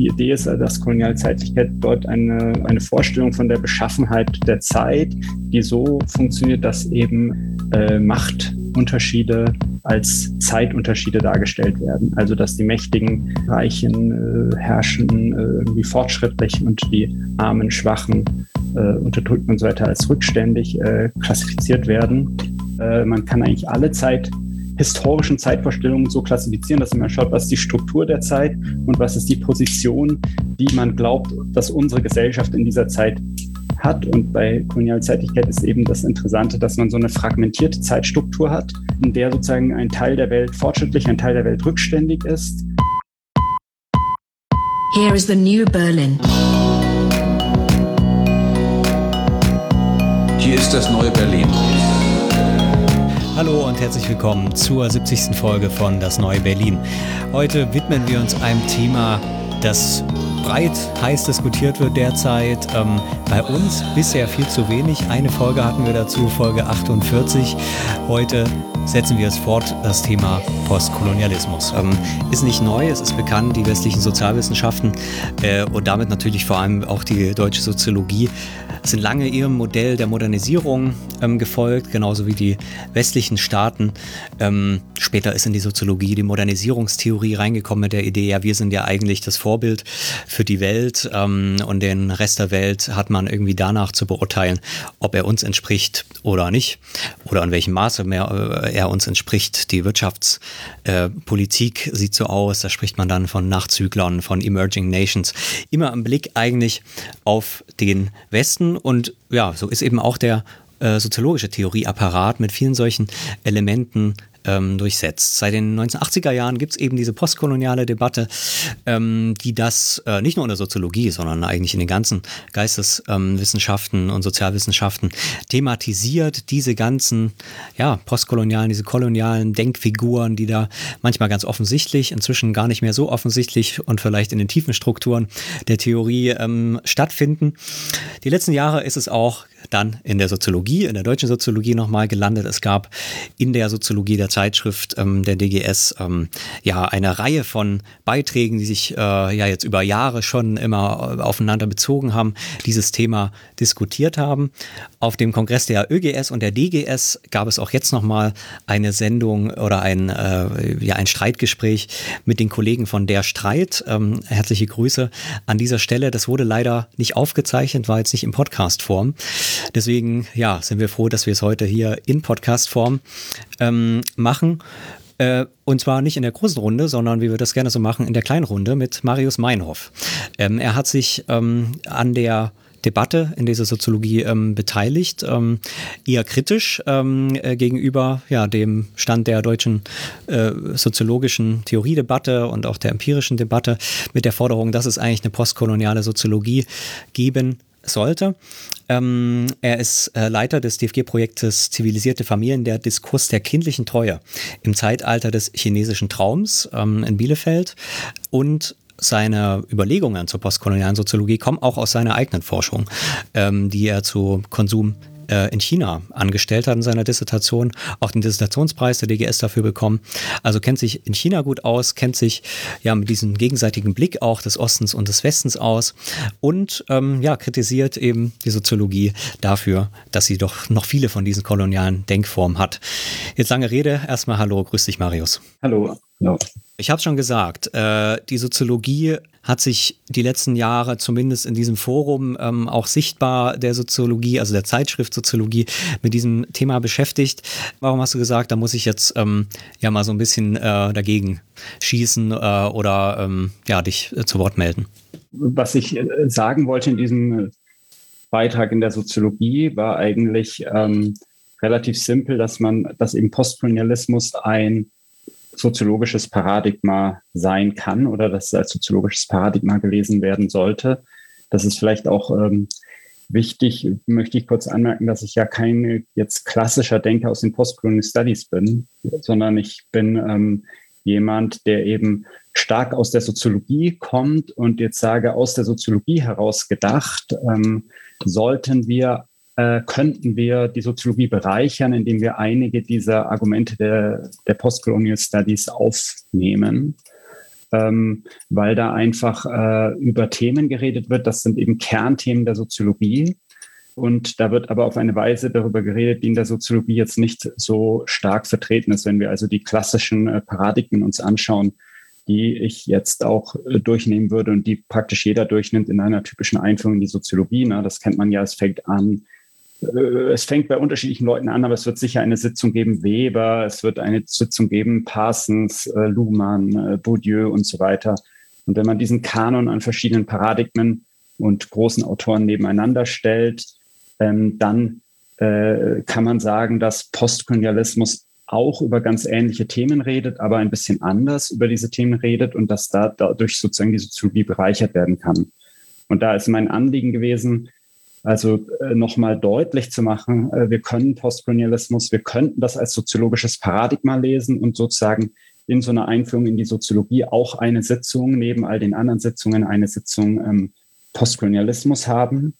die Idee ist, dass Kolonialzeitlichkeit dort eine, eine Vorstellung von der Beschaffenheit der Zeit, die so funktioniert, dass eben äh, Machtunterschiede als Zeitunterschiede dargestellt werden. Also dass die Mächtigen, Reichen äh, herrschen äh, irgendwie fortschrittlich und die Armen, Schwachen, äh, Unterdrückten und so weiter als rückständig äh, klassifiziert werden. Äh, man kann eigentlich alle Zeit historischen Zeitvorstellungen so klassifizieren, dass man schaut, was ist die Struktur der Zeit und was ist die Position, die man glaubt, dass unsere Gesellschaft in dieser Zeit hat. Und bei Kolonialzeitlichkeit ist eben das Interessante, dass man so eine fragmentierte Zeitstruktur hat, in der sozusagen ein Teil der Welt fortschrittlich, ein Teil der Welt rückständig ist. Here is the new Berlin. Hier ist das neue Berlin. Hallo und herzlich willkommen zur 70. Folge von Das neue Berlin. Heute widmen wir uns einem Thema, das breit heiß diskutiert wird derzeit. Ähm, bei uns bisher viel zu wenig. Eine Folge hatten wir dazu, Folge 48. Heute setzen wir es fort, das Thema Postkolonialismus. Ähm, ist nicht neu, es ist bekannt, die westlichen Sozialwissenschaften äh, und damit natürlich vor allem auch die deutsche Soziologie sind lange ihrem Modell der Modernisierung ähm, gefolgt, genauso wie die westlichen Staaten. Ähm, später ist in die Soziologie die Modernisierungstheorie reingekommen mit der Idee, ja, wir sind ja eigentlich das Vorbild für die Welt ähm, und den Rest der Welt hat man irgendwie danach zu beurteilen, ob er uns entspricht oder nicht oder in welchem Maße mehr, äh, er uns entspricht. Die Wirtschaftspolitik äh, sieht so aus, da spricht man dann von Nachzüglern, von Emerging Nations. Immer im Blick eigentlich auf den Westen und ja, so ist eben auch der äh, soziologische Theorieapparat mit vielen solchen Elementen ähm, durchsetzt. Seit den 1980er Jahren gibt es eben diese postkoloniale Debatte, ähm, die das äh, nicht nur in der Soziologie, sondern eigentlich in den ganzen Geisteswissenschaften und Sozialwissenschaften thematisiert, diese ganzen ja, postkolonialen, diese kolonialen Denkfiguren, die da manchmal ganz offensichtlich, inzwischen gar nicht mehr so offensichtlich und vielleicht in den tiefen Strukturen der Theorie ähm, stattfinden. Die letzten Jahre ist es auch dann in der Soziologie, in der deutschen Soziologie nochmal gelandet. Es gab in der Soziologie der Zeitschrift ähm, der DGS ähm, ja eine Reihe von Beiträgen, die sich äh, ja jetzt über Jahre schon immer äh, aufeinander bezogen haben, dieses Thema diskutiert haben. Auf dem Kongress der ÖGS und der DGS gab es auch jetzt nochmal eine Sendung oder ein, äh, ja, ein Streitgespräch mit den Kollegen von Der Streit. Ähm, herzliche Grüße an dieser Stelle. Das wurde leider nicht aufgezeichnet, war jetzt nicht in Podcast-Form. Deswegen, ja, sind wir froh, dass wir es heute hier in Podcast-Form ähm, machen. Äh, und zwar nicht in der großen Runde, sondern wie wir das gerne so machen, in der kleinen Runde mit Marius Meinhoff. Ähm, er hat sich ähm, an der Debatte in dieser Soziologie ähm, beteiligt, ähm, eher kritisch ähm, äh, gegenüber ja, dem Stand der deutschen äh, soziologischen Theoriedebatte und auch der empirischen Debatte mit der Forderung, dass es eigentlich eine postkoloniale Soziologie geben sollte. Ähm, er ist äh, Leiter des DFG-Projektes Zivilisierte Familien, der Diskurs der kindlichen Treue im Zeitalter des chinesischen Traums ähm, in Bielefeld und seine Überlegungen zur postkolonialen Soziologie kommen auch aus seiner eigenen Forschung, ähm, die er zu Konsum äh, in China angestellt hat in seiner Dissertation, auch den Dissertationspreis der DGS dafür bekommen. Also kennt sich in China gut aus, kennt sich ja mit diesem gegenseitigen Blick auch des Ostens und des Westens aus und ähm, ja, kritisiert eben die Soziologie dafür, dass sie doch noch viele von diesen kolonialen Denkformen hat. Jetzt lange Rede, erstmal Hallo, grüß dich Marius. Hallo. Hallo. Ich habe schon gesagt, äh, die Soziologie hat sich die letzten Jahre zumindest in diesem Forum ähm, auch sichtbar der Soziologie, also der Zeitschrift Soziologie, mit diesem Thema beschäftigt. Warum hast du gesagt, da muss ich jetzt ähm, ja mal so ein bisschen äh, dagegen schießen äh, oder ähm, ja, dich äh, zu Wort melden? Was ich äh, sagen wollte in diesem Beitrag in der Soziologie war eigentlich ähm, relativ simpel, dass man, dass eben Postkolonialismus ein soziologisches Paradigma sein kann oder das als soziologisches Paradigma gelesen werden sollte. Das ist vielleicht auch ähm, wichtig, möchte ich kurz anmerken, dass ich ja kein jetzt klassischer Denker aus den Postcolonial Studies bin, sondern ich bin ähm, jemand, der eben stark aus der Soziologie kommt und jetzt sage, aus der Soziologie heraus gedacht, ähm, sollten wir äh, könnten wir die Soziologie bereichern, indem wir einige dieser Argumente der, der Postcolonial Studies aufnehmen. ähm, weil da einfach äh, über Themen geredet wird. Das sind eben Kernthemen der Soziologie. Und da wird aber auf eine Weise darüber geredet, die in der Soziologie jetzt nicht so stark vertreten ist. Wenn wir also die klassischen äh, Paradigmen uns anschauen, die ich jetzt auch äh, durchnehmen würde und die praktisch jeder durchnimmt in einer typischen Einführung in die Soziologie. Ne? Das kennt man ja, es fängt an, es fängt bei unterschiedlichen Leuten an, aber es wird sicher eine Sitzung geben, Weber, es wird eine Sitzung geben, Parsons, äh, Luhmann, äh, Bourdieu und so weiter. Und wenn man diesen Kanon an verschiedenen Paradigmen und großen Autoren nebeneinander stellt, ähm, dann äh, kann man sagen, dass Postkolonialismus auch über ganz ähnliche Themen redet, aber ein bisschen anders über diese Themen redet und dass da dadurch sozusagen die Soziologie bereichert werden kann. Und da ist mein Anliegen gewesen, also äh, nochmal deutlich zu machen, äh, wir können Postkolonialismus, wir könnten das als soziologisches Paradigma lesen und sozusagen in so einer Einführung in die Soziologie auch eine Sitzung neben all den anderen Sitzungen eine Sitzung ähm, Postkolonialismus haben.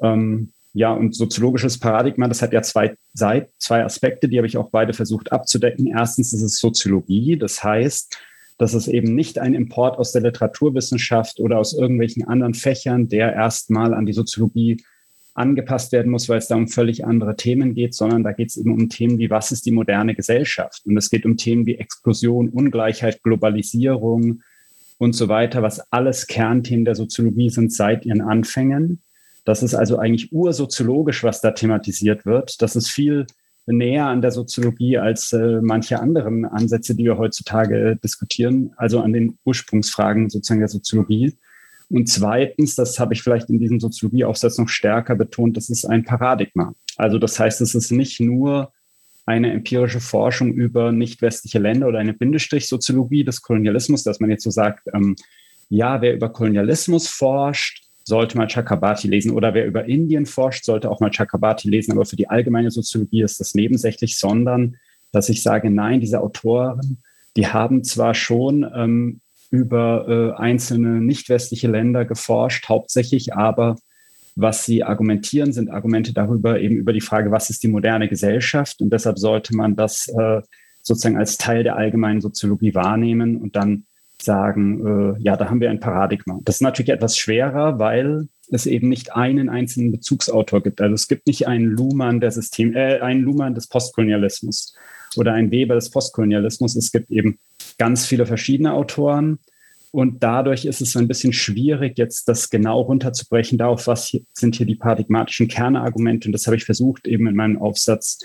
Ähm, ja, und soziologisches Paradigma, das hat ja zwei, zwei Aspekte, die habe ich auch beide versucht abzudecken. Erstens ist es Soziologie, das heißt, dass es eben nicht ein Import aus der Literaturwissenschaft oder aus irgendwelchen anderen Fächern, der erstmal an die Soziologie angepasst werden muss, weil es da um völlig andere Themen geht, sondern da geht es eben um Themen wie, was ist die moderne Gesellschaft? Und es geht um Themen wie Explosion, Ungleichheit, Globalisierung und so weiter, was alles Kernthemen der Soziologie sind seit ihren Anfängen. Das ist also eigentlich ursoziologisch, was da thematisiert wird. Das ist viel näher an der Soziologie als äh, manche anderen Ansätze, die wir heutzutage diskutieren, also an den Ursprungsfragen sozusagen der Soziologie. Und zweitens, das habe ich vielleicht in diesem Soziologieaufsatz noch stärker betont, das ist ein Paradigma. Also das heißt, es ist nicht nur eine empirische Forschung über nicht westliche Länder oder eine Bindestrich-Soziologie des Kolonialismus, dass man jetzt so sagt, ähm, ja, wer über Kolonialismus forscht, sollte mal Chakrabarti lesen. Oder wer über Indien forscht, sollte auch mal Chakrabarti lesen. Aber für die allgemeine Soziologie ist das nebensächlich, sondern dass ich sage, nein, diese Autoren, die haben zwar schon ähm, über äh, einzelne nicht westliche Länder geforscht, hauptsächlich, aber was sie argumentieren, sind Argumente darüber, eben über die Frage, was ist die moderne Gesellschaft? Und deshalb sollte man das äh, sozusagen als Teil der allgemeinen Soziologie wahrnehmen und dann sagen, äh, ja, da haben wir ein Paradigma. Das ist natürlich etwas schwerer, weil es eben nicht einen einzelnen Bezugsautor gibt. Also es gibt nicht einen Luhmann der System, äh, einen Luhmann des Postkolonialismus oder einen Weber des Postkolonialismus. Es gibt eben ganz viele verschiedene Autoren. Und dadurch ist es ein bisschen schwierig, jetzt das genau runterzubrechen darauf, was hier, sind hier die paradigmatischen Kernargumente. Und das habe ich versucht, eben in meinem Aufsatz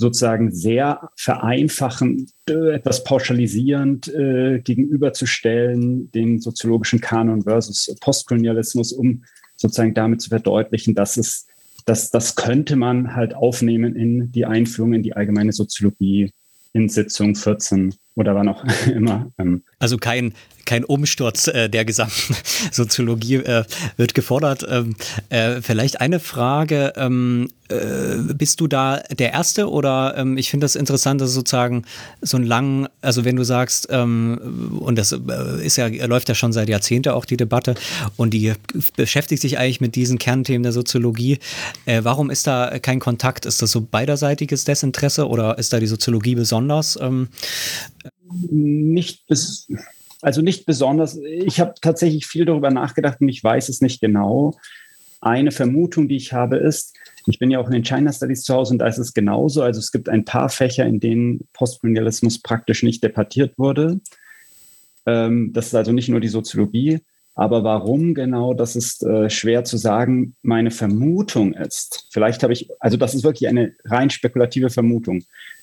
sozusagen sehr vereinfachend, äh, etwas pauschalisierend äh, gegenüberzustellen, den soziologischen Kanon versus Postkolonialismus, um sozusagen damit zu verdeutlichen, dass es, dass das könnte man halt aufnehmen in die Einführung in die allgemeine Soziologie in Sitzung 14 oder wann auch immer. Ähm. Also kein, kein Umsturz äh, der gesamten Soziologie äh, wird gefordert. Ähm, äh, vielleicht eine Frage, ähm, äh, bist du da der Erste oder ähm, ich finde das interessant, dass sozusagen so ein lang, also wenn du sagst, ähm, und das äh, ist ja, läuft ja schon seit Jahrzehnten auch die Debatte und die beschäftigt sich eigentlich mit diesen Kernthemen der Soziologie. Äh, warum ist da kein Kontakt? Ist das so beiderseitiges Desinteresse oder ist da die Soziologie besonders? Nicht bis, also nicht besonders. Ich habe tatsächlich viel darüber nachgedacht und ich weiß es nicht genau. Eine Vermutung, die ich habe, ist, ich bin ja auch in den China Studies zu Hause und da ist es genauso. Also es gibt ein paar Fächer, in denen Postkolonialismus praktisch nicht debattiert wurde. Ähm, das ist also nicht nur die Soziologie. Aber warum genau, das ist äh, schwer zu sagen. Meine Vermutung ist, vielleicht habe ich, also das ist wirklich eine rein spekulative Vermutung,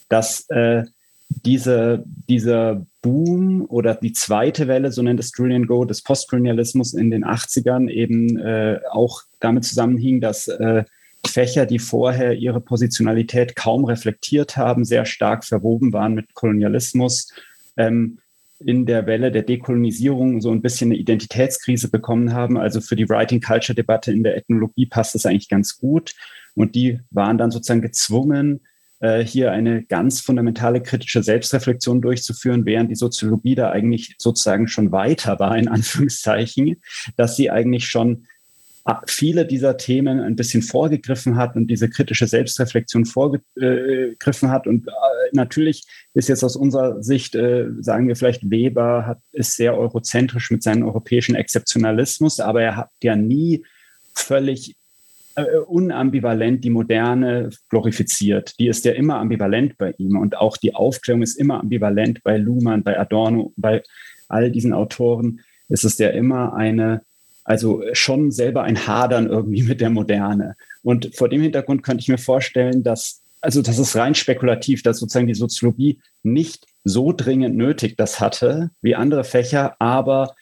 dass äh, diese, dieser Boom oder die zweite Welle, so nennt es Julian Go, des Postkolonialismus in den 80ern eben äh, auch damit zusammenhing, dass äh, Fächer, die vorher ihre Positionalität kaum reflektiert haben, sehr stark verwoben waren mit Kolonialismus, ähm, in der Welle der Dekolonisierung so ein bisschen eine Identitätskrise bekommen haben. Also für die Writing Culture Debatte in der Ethnologie passt das eigentlich ganz gut. Und die waren dann sozusagen gezwungen, äh, hier eine ganz fundamentale kritische Selbstreflexion durchzuführen, während die Soziologie da eigentlich sozusagen schon weiter war, in Anführungszeichen, dass sie eigentlich schon ah, viele dieser Themen ein bisschen vorgegriffen hat und diese kritische Selbstreflexion vorgegriffen hat. Und natürlich ist jetzt aus unserer Sicht, äh, sagen wir vielleicht, Weber hat, ist sehr eurozentrisch mit seinem europäischen Exzeptionalismus, aber er hat ja nie völlig äh, unambivalent die Moderne glorifiziert. Die ist ja immer ambivalent bei ihm und auch die Aufklärung ist immer ambivalent bei Luhmann, bei Adorno, bei all diesen Autoren. Ist es ja immer eine, also schon selber ein Hadern irgendwie mit der Moderne. Und vor dem Hintergrund könnte ich mir vorstellen, dass, also das ist rein spekulativ, dass sozusagen die Soziologie nicht so dringend nötig das hatte wie andere Fächer, aber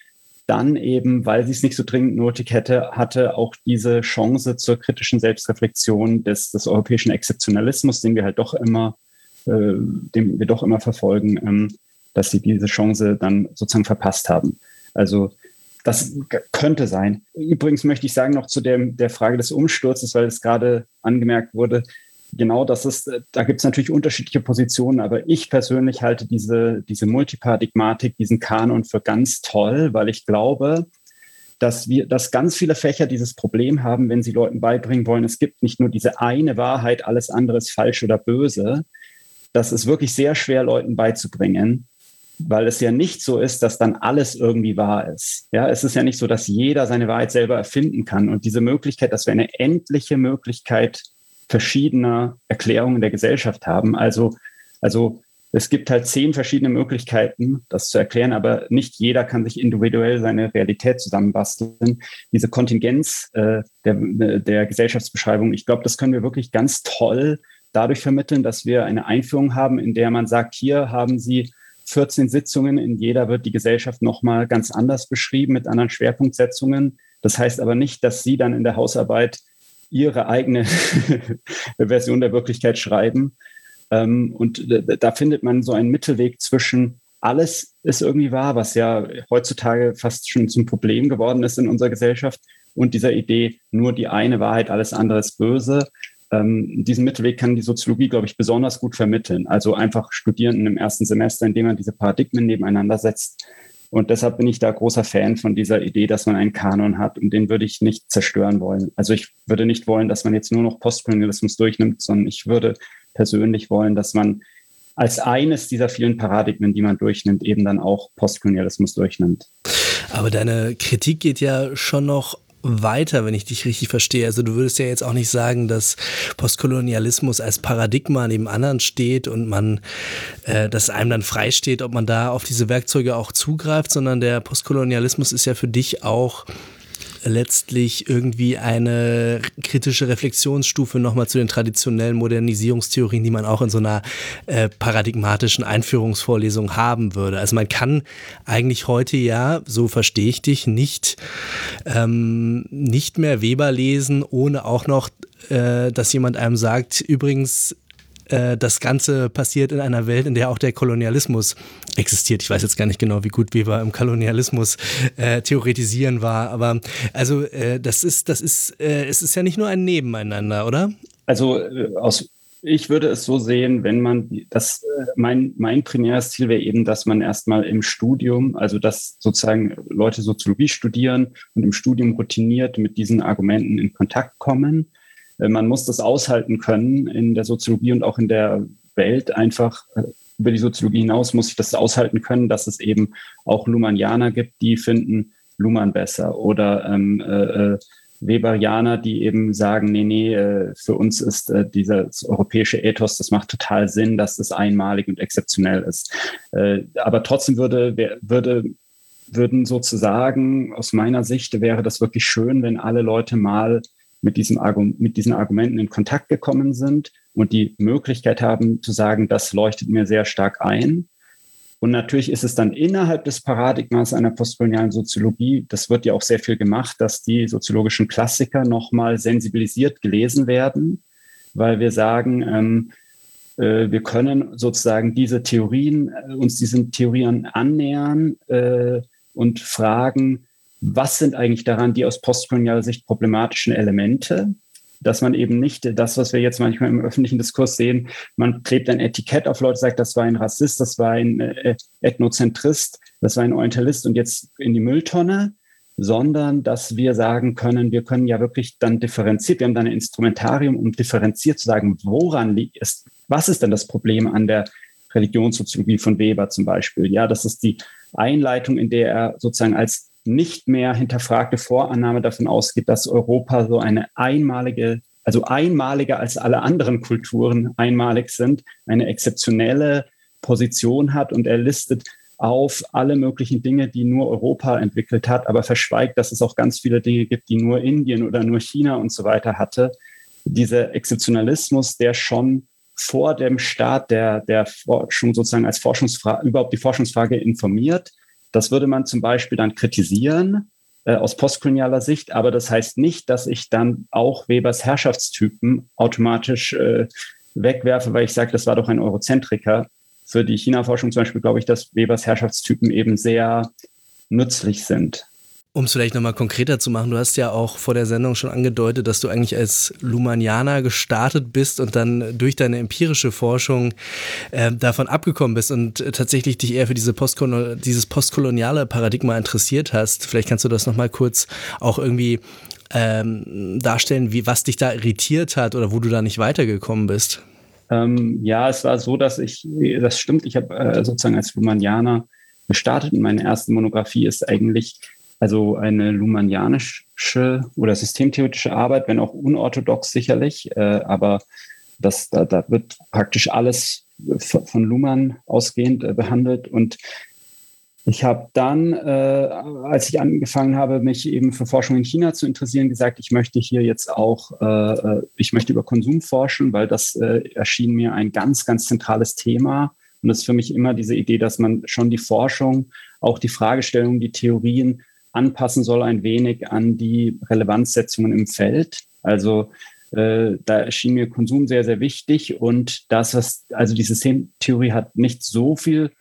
dann eben, weil sie es nicht so dringend nötig hätte, hatte auch diese Chance zur kritischen Selbstreflexion des, des europäischen Exzeptionalismus, den wir halt doch immer, äh, den wir doch immer verfolgen, ähm, dass sie diese Chance dann sozusagen verpasst haben. Also das könnte sein. Übrigens möchte ich sagen noch zu der, der Frage des Umsturzes, weil es gerade angemerkt wurde, genau das ist, da gibt es natürlich unterschiedliche Positionen, aber ich persönlich halte diese, diese Multiparadigmatik, diesen Kanon für ganz toll, weil ich glaube, dass wir, dass ganz viele Fächer dieses Problem haben, wenn sie Leuten beibringen wollen, es gibt nicht nur diese eine Wahrheit, alles andere ist falsch oder böse. Das ist wirklich sehr schwer, Leuten beizubringen, weil es ja nicht so ist, dass dann alles irgendwie wahr ist. Ja, es ist ja nicht so, dass jeder seine Wahrheit selber erfinden kann. Und diese Möglichkeit, dass wir eine endliche Möglichkeit verschiedener Erklärungen der Gesellschaft haben. Also, also es gibt halt zehn verschiedene Möglichkeiten, das zu erklären, aber nicht jeder kann sich individuell seine Realität zusammenbasteln. Diese Kontingenz äh, der, der Gesellschaftsbeschreibung, ich glaube, das können wir wirklich ganz toll dadurch vermitteln, dass wir eine Einführung haben, in der man sagt, hier haben Sie 14 Sitzungen, in jeder wird die Gesellschaft nochmal ganz anders beschrieben mit anderen Schwerpunktsetzungen. Das heißt aber nicht, dass Sie dann in der Hausarbeit ihre eigene Version der Wirklichkeit schreiben. Ähm, und da findet man so einen Mittelweg zwischen alles ist irgendwie wahr, was ja heutzutage fast schon zum Problem geworden ist in unserer Gesellschaft und dieser Idee, nur die eine Wahrheit, alles andere ist böse. Ähm, diesen Mittelweg kann die Soziologie, glaube ich, besonders gut vermitteln. Also einfach Studierenden im ersten Semester, indem man diese Paradigmen nebeneinander setzt, und deshalb bin ich da großer Fan von dieser Idee, dass man einen Kanon hat und den würde ich nicht zerstören wollen. Also ich würde nicht wollen, dass man jetzt nur noch Postkolonialismus durchnimmt, sondern ich würde persönlich wollen, dass man als eines dieser vielen Paradigmen, die man durchnimmt, eben dann auch Postkolonialismus durchnimmt. Aber deine Kritik geht ja schon noch weiter, wenn ich dich richtig verstehe. Also du würdest ja jetzt auch nicht sagen, dass Postkolonialismus als Paradigma neben anderen steht und man, äh, dass einem dann frei steht, ob man da auf diese Werkzeuge auch zugreift, sondern der Postkolonialismus ist ja für dich auch letztlich irgendwie eine kritische Reflexionsstufe nochmal zu den traditionellen Modernisierungstheorien, die man auch in so einer äh, paradigmatischen Einführungsvorlesung haben würde. Also man kann eigentlich heute ja, so verstehe ich dich, nicht, ähm, nicht mehr Weber lesen, ohne auch noch, äh, dass jemand einem sagt, übrigens, äh, das Ganze passiert in einer Welt, in der auch der Kolonialismus existiert. Ich weiß jetzt gar nicht genau, wie gut Weber im Kolonialismus äh, theoretisieren war, aber also äh, das ist, das ist, äh, es ist ja nicht nur ein Nebeneinander, oder? Also äh, aus ich würde es so sehen, wenn man das, mein, mein primäres Ziel wäre eben, dass man erstmal im Studium, also dass sozusagen Leute Soziologie studieren und im Studium routiniert mit diesen Argumenten in Kontakt kommen man muss das aushalten können in der Soziologie und auch in der Welt einfach äh, über die Soziologie hinaus muss ich das aushalten können, dass es eben auch Luhmannianer gibt, die finden Luhmann besser oder ähm, äh, äh, Weberianer, die eben sagen, nee, nee, äh, für uns ist äh, dieses europäische Ethos, das macht total Sinn, dass es einmalig und exzeptionell ist. Äh, aber trotzdem würde, würde, würden sozusagen, aus meiner Sicht wäre das wirklich schön, wenn alle Leute mal mit, Argum mit diesen Argumenten in Kontakt gekommen sind und die Möglichkeit haben zu sagen, das leuchtet mir sehr stark ein. Und natürlich ist es dann innerhalb des Paradigmas einer postkolonialen Soziologie, das wird ja auch sehr viel gemacht, dass die soziologischen Klassiker nochmal sensibilisiert gelesen werden, weil wir sagen, ähm, äh, wir können sozusagen diese Theorien, äh, uns diesen Theorien annähern äh, und fragen, was sind eigentlich daran die aus postkolonialer Sicht problematischen Elemente? Dass man eben nicht das, was wir jetzt manchmal im öffentlichen Diskurs sehen, man klebt ein Etikett auf Leute, sagt, das war ein Rassist, das war ein äh, Ethnozentrist, das war ein Orientalist und jetzt in die Mülltonne, sondern dass wir sagen können, wir können ja wirklich dann differenziert, wir haben dann ein Instrumentarium, um differenziert zu sagen, woran liegt es, was ist denn das Problem an der Religionssoziologie von Weber zum Beispiel? Ja, das ist die Einleitung, in der er sozusagen als nicht mehr hinterfragte Vorannahme davon ausgeht, dass Europa so eine einmalige, also einmaliger als alle anderen Kulturen einmalig sind, eine exzeptionelle Position hat und er listet auf alle möglichen Dinge, die nur Europa entwickelt hat, aber verschweigt, dass es auch ganz viele Dinge gibt, die nur Indien oder nur China und so weiter hatte. Dieser Exzeptionalismus, der schon vor dem Start der, der Forschung sozusagen als Forschungsfrage, überhaupt die Forschungsfrage informiert, das würde man zum Beispiel dann kritisieren äh, aus postkolonialer Sicht, aber das heißt nicht, dass ich dann auch Webers Herrschaftstypen automatisch äh, wegwerfe, weil ich sage, das war doch ein Eurozentriker. Für die China-Forschung zum Beispiel glaube ich, dass Webers Herrschaftstypen eben sehr nützlich sind. Um es vielleicht nochmal konkreter zu machen, du hast ja auch vor der Sendung schon angedeutet, dass du eigentlich als Lumanianer gestartet bist und dann durch deine empirische Forschung äh, davon abgekommen bist und tatsächlich dich eher für diese Postkolon dieses postkoloniale Paradigma interessiert hast. Vielleicht kannst du das nochmal kurz auch irgendwie ähm, darstellen, wie, was dich da irritiert hat oder wo du da nicht weitergekommen bist. Ähm, ja, es war so, dass ich, das stimmt, ich habe äh, sozusagen als Lumanianer gestartet und meine erste Monographie ist eigentlich also eine lumanianische oder systemtheoretische Arbeit, wenn auch unorthodox sicherlich, äh, aber das, da, da wird praktisch alles von Luhmann ausgehend äh, behandelt. Und ich habe dann, äh, als ich angefangen habe, mich eben für Forschung in China zu interessieren, gesagt, ich möchte hier jetzt auch, äh, äh ich möchte über Konsum forschen, weil das äh, erschien mir ein ganz, ganz zentrales Thema. Und das ist für mich immer diese Idee, dass man schon die Forschung, auch die Fragestellungen, die Theorien anpassen soll ein wenig an die Relevanzsetzungen im Feld. Also äh, da erschien mir Konsum sehr, sehr wichtig und das, was, also die Systemtheorie hat nicht so viel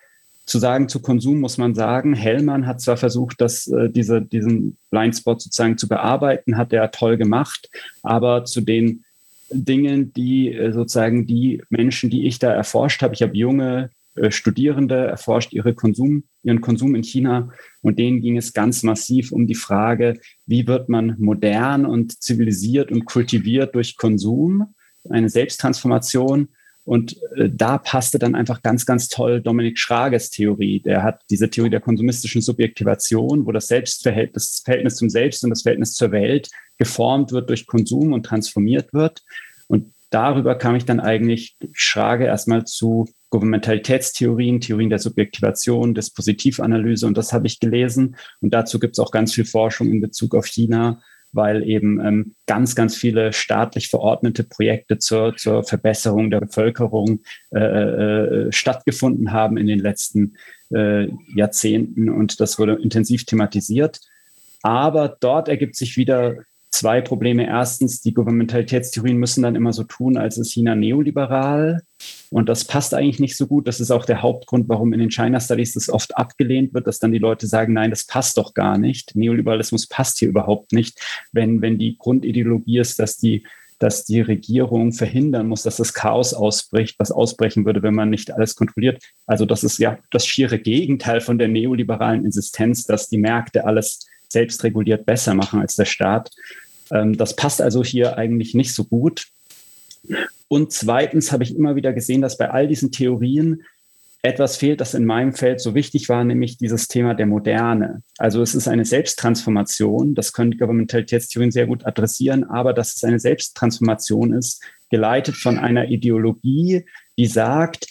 zu sagen zu Konsum, muss man sagen. Hellmann hat zwar versucht, dass äh, diese, diesen Blindspot sozusagen zu bearbeiten, hat er toll gemacht, aber zu den Dingen, die äh, sozusagen die Menschen, die ich da erforscht habe, ich habe junge äh, Studierende erforscht ihre Konsum, ihren Konsum in China und denen ging es ganz massiv um die Frage, wie wird man modern und zivilisiert und kultiviert durch Konsum, eine Selbsttransformation. Und äh, da passte dann einfach ganz, ganz toll Dominik Schrages Theorie. Der hat diese Theorie der konsumistischen Subjektivation, wo das Selbstverhältnis, das Verhältnis zum Selbst und das Verhältnis zur Welt geformt wird durch Konsum und transformiert wird. Und darüber kam ich dann eigentlich Schrage erstmal zu Gouvernementalitätstheorien, Theorien der Subjektivation, Dispositivanalyse und das habe ich gelesen. Und dazu gibt es auch ganz viel Forschung in Bezug auf China, weil eben ähm, ganz, ganz viele staatlich verordnete Projekte zur, zur Verbesserung der Bevölkerung äh, äh, stattgefunden haben in den letzten äh, Jahrzehnten und das wurde intensiv thematisiert. Aber dort ergibt sich wieder zwei Probleme. Erstens, die Gouvernementalitätstheorien müssen dann immer so tun, als ist China neoliberal. Und das passt eigentlich nicht so gut. Das ist auch der Hauptgrund, warum in den China Studies das oft abgelehnt wird, dass dann die Leute sagen, nein, das passt doch gar nicht. Neoliberalismus passt hier überhaupt nicht, wenn, wenn die Grundideologie ist, dass die dass die Regierung verhindern muss, dass das Chaos ausbricht, was ausbrechen würde, wenn man nicht alles kontrolliert. Also das ist ja das schiere Gegenteil von der neoliberalen Insistenz, dass die Märkte alles selbst reguliert besser machen als der Staat. Ähm, das passt also hier eigentlich nicht so gut. Und zweitens habe ich immer wieder gesehen, dass bei all diesen Theorien etwas fehlt, das in meinem Feld so wichtig war, nämlich dieses Thema der Moderne. Also es ist eine Selbsttransformation, das können Governmentalitätstheorien sehr gut adressieren, aber dass es eine Selbsttransformation ist, geleitet von einer Ideologie, die sagt,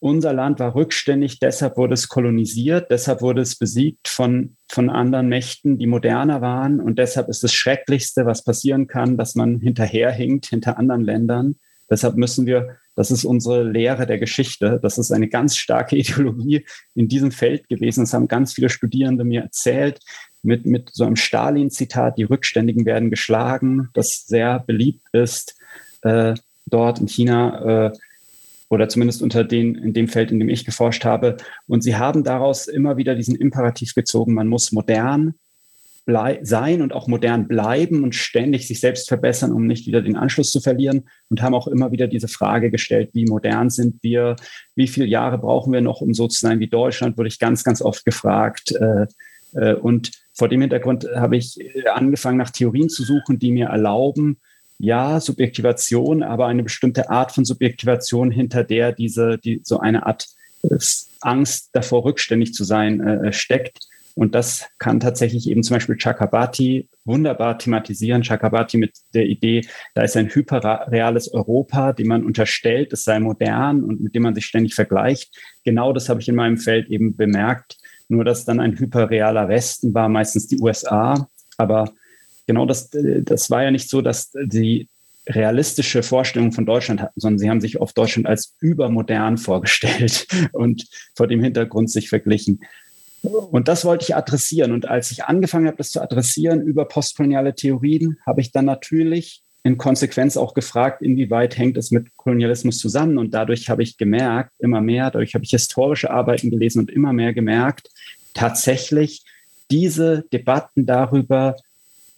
unser Land war rückständig, deshalb wurde es kolonisiert, deshalb wurde es besiegt von, von anderen Mächten, die moderner waren. Und deshalb ist das Schrecklichste, was passieren kann, dass man hinterherhinkt hinter anderen Ländern. Deshalb müssen wir, das ist unsere Lehre der Geschichte, das ist eine ganz starke Ideologie in diesem Feld gewesen. Das haben ganz viele Studierende mir erzählt, mit, mit so einem Stalin-Zitat, die Rückständigen werden geschlagen, das sehr beliebt ist äh, dort in China. Äh, oder zumindest unter den, in dem Feld, in dem ich geforscht habe. Und sie haben daraus immer wieder diesen Imperativ gezogen, man muss modern sein und auch modern bleiben und ständig sich selbst verbessern, um nicht wieder den Anschluss zu verlieren. Und haben auch immer wieder diese Frage gestellt, wie modern sind wir, wie viele Jahre brauchen wir noch, um so zu sein wie Deutschland, wurde ich ganz, ganz oft gefragt. Äh, äh, und vor dem Hintergrund habe ich angefangen, nach Theorien zu suchen, die mir erlauben, ja, Subjektivation, aber eine bestimmte Art von Subjektivation, hinter der diese, die, so eine Art äh, Angst davor, rückständig zu sein, äh, äh, steckt. Und das kann tatsächlich eben zum Beispiel Chakrabarti wunderbar thematisieren. Chakrabarti mit der Idee, da ist ein hyperreales Europa, dem man unterstellt, es sei modern und mit dem man sich ständig vergleicht. Genau das habe ich in meinem Feld eben bemerkt. Nur dass dann ein hyperrealer Westen war, meistens die USA. Aber genau das, das war ja nicht so, dass die realistische Vorstellung von Deutschland hatten, sondern sie haben sich auf Deutschland als übermodern vorgestellt und vor dem Hintergrund sich verglichen. Und das wollte ich adressieren. Und als ich angefangen habe, das zu adressieren über postkoloniale Theorien, habe ich dann natürlich in Konsequenz auch gefragt, inwieweit hängt es mit Kolonialismus zusammen. Und dadurch habe ich gemerkt, immer mehr, dadurch habe ich historische Arbeiten gelesen und immer mehr gemerkt, tatsächlich diese Debatten darüber,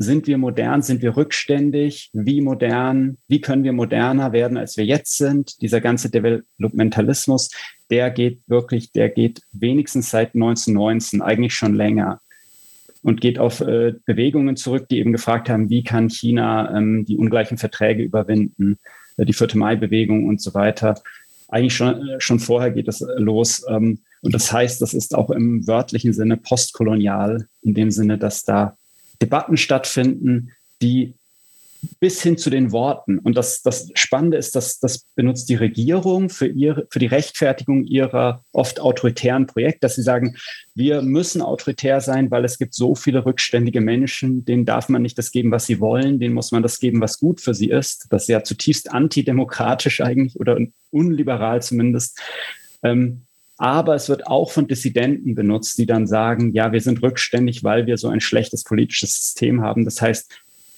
sind wir modern? Sind wir rückständig? Wie modern? Wie können wir moderner werden, als wir jetzt sind? Dieser ganze Developmentalismus, der geht wirklich, der geht wenigstens seit 1919, eigentlich schon länger und geht auf äh, Bewegungen zurück, die eben gefragt haben, wie kann China ähm, die ungleichen Verträge überwinden, äh, die vierte Mai-Bewegung und so weiter. Eigentlich schon, äh, schon vorher geht das äh, los. Ähm, und das heißt, das ist auch im wörtlichen Sinne postkolonial, in dem Sinne, dass da Debatten stattfinden, die bis hin zu den Worten. Und das, das Spannende ist, dass das benutzt die Regierung für, ihre, für die Rechtfertigung ihrer oft autoritären Projekte, dass sie sagen, wir müssen autoritär sein, weil es gibt so viele rückständige Menschen, denen darf man nicht das geben, was sie wollen, denen muss man das geben, was gut für sie ist. Das ist ja zutiefst antidemokratisch eigentlich oder unliberal zumindest. Ähm, aber es wird auch von Dissidenten benutzt, die dann sagen, ja, wir sind rückständig, weil wir so ein schlechtes politisches System haben. Das heißt,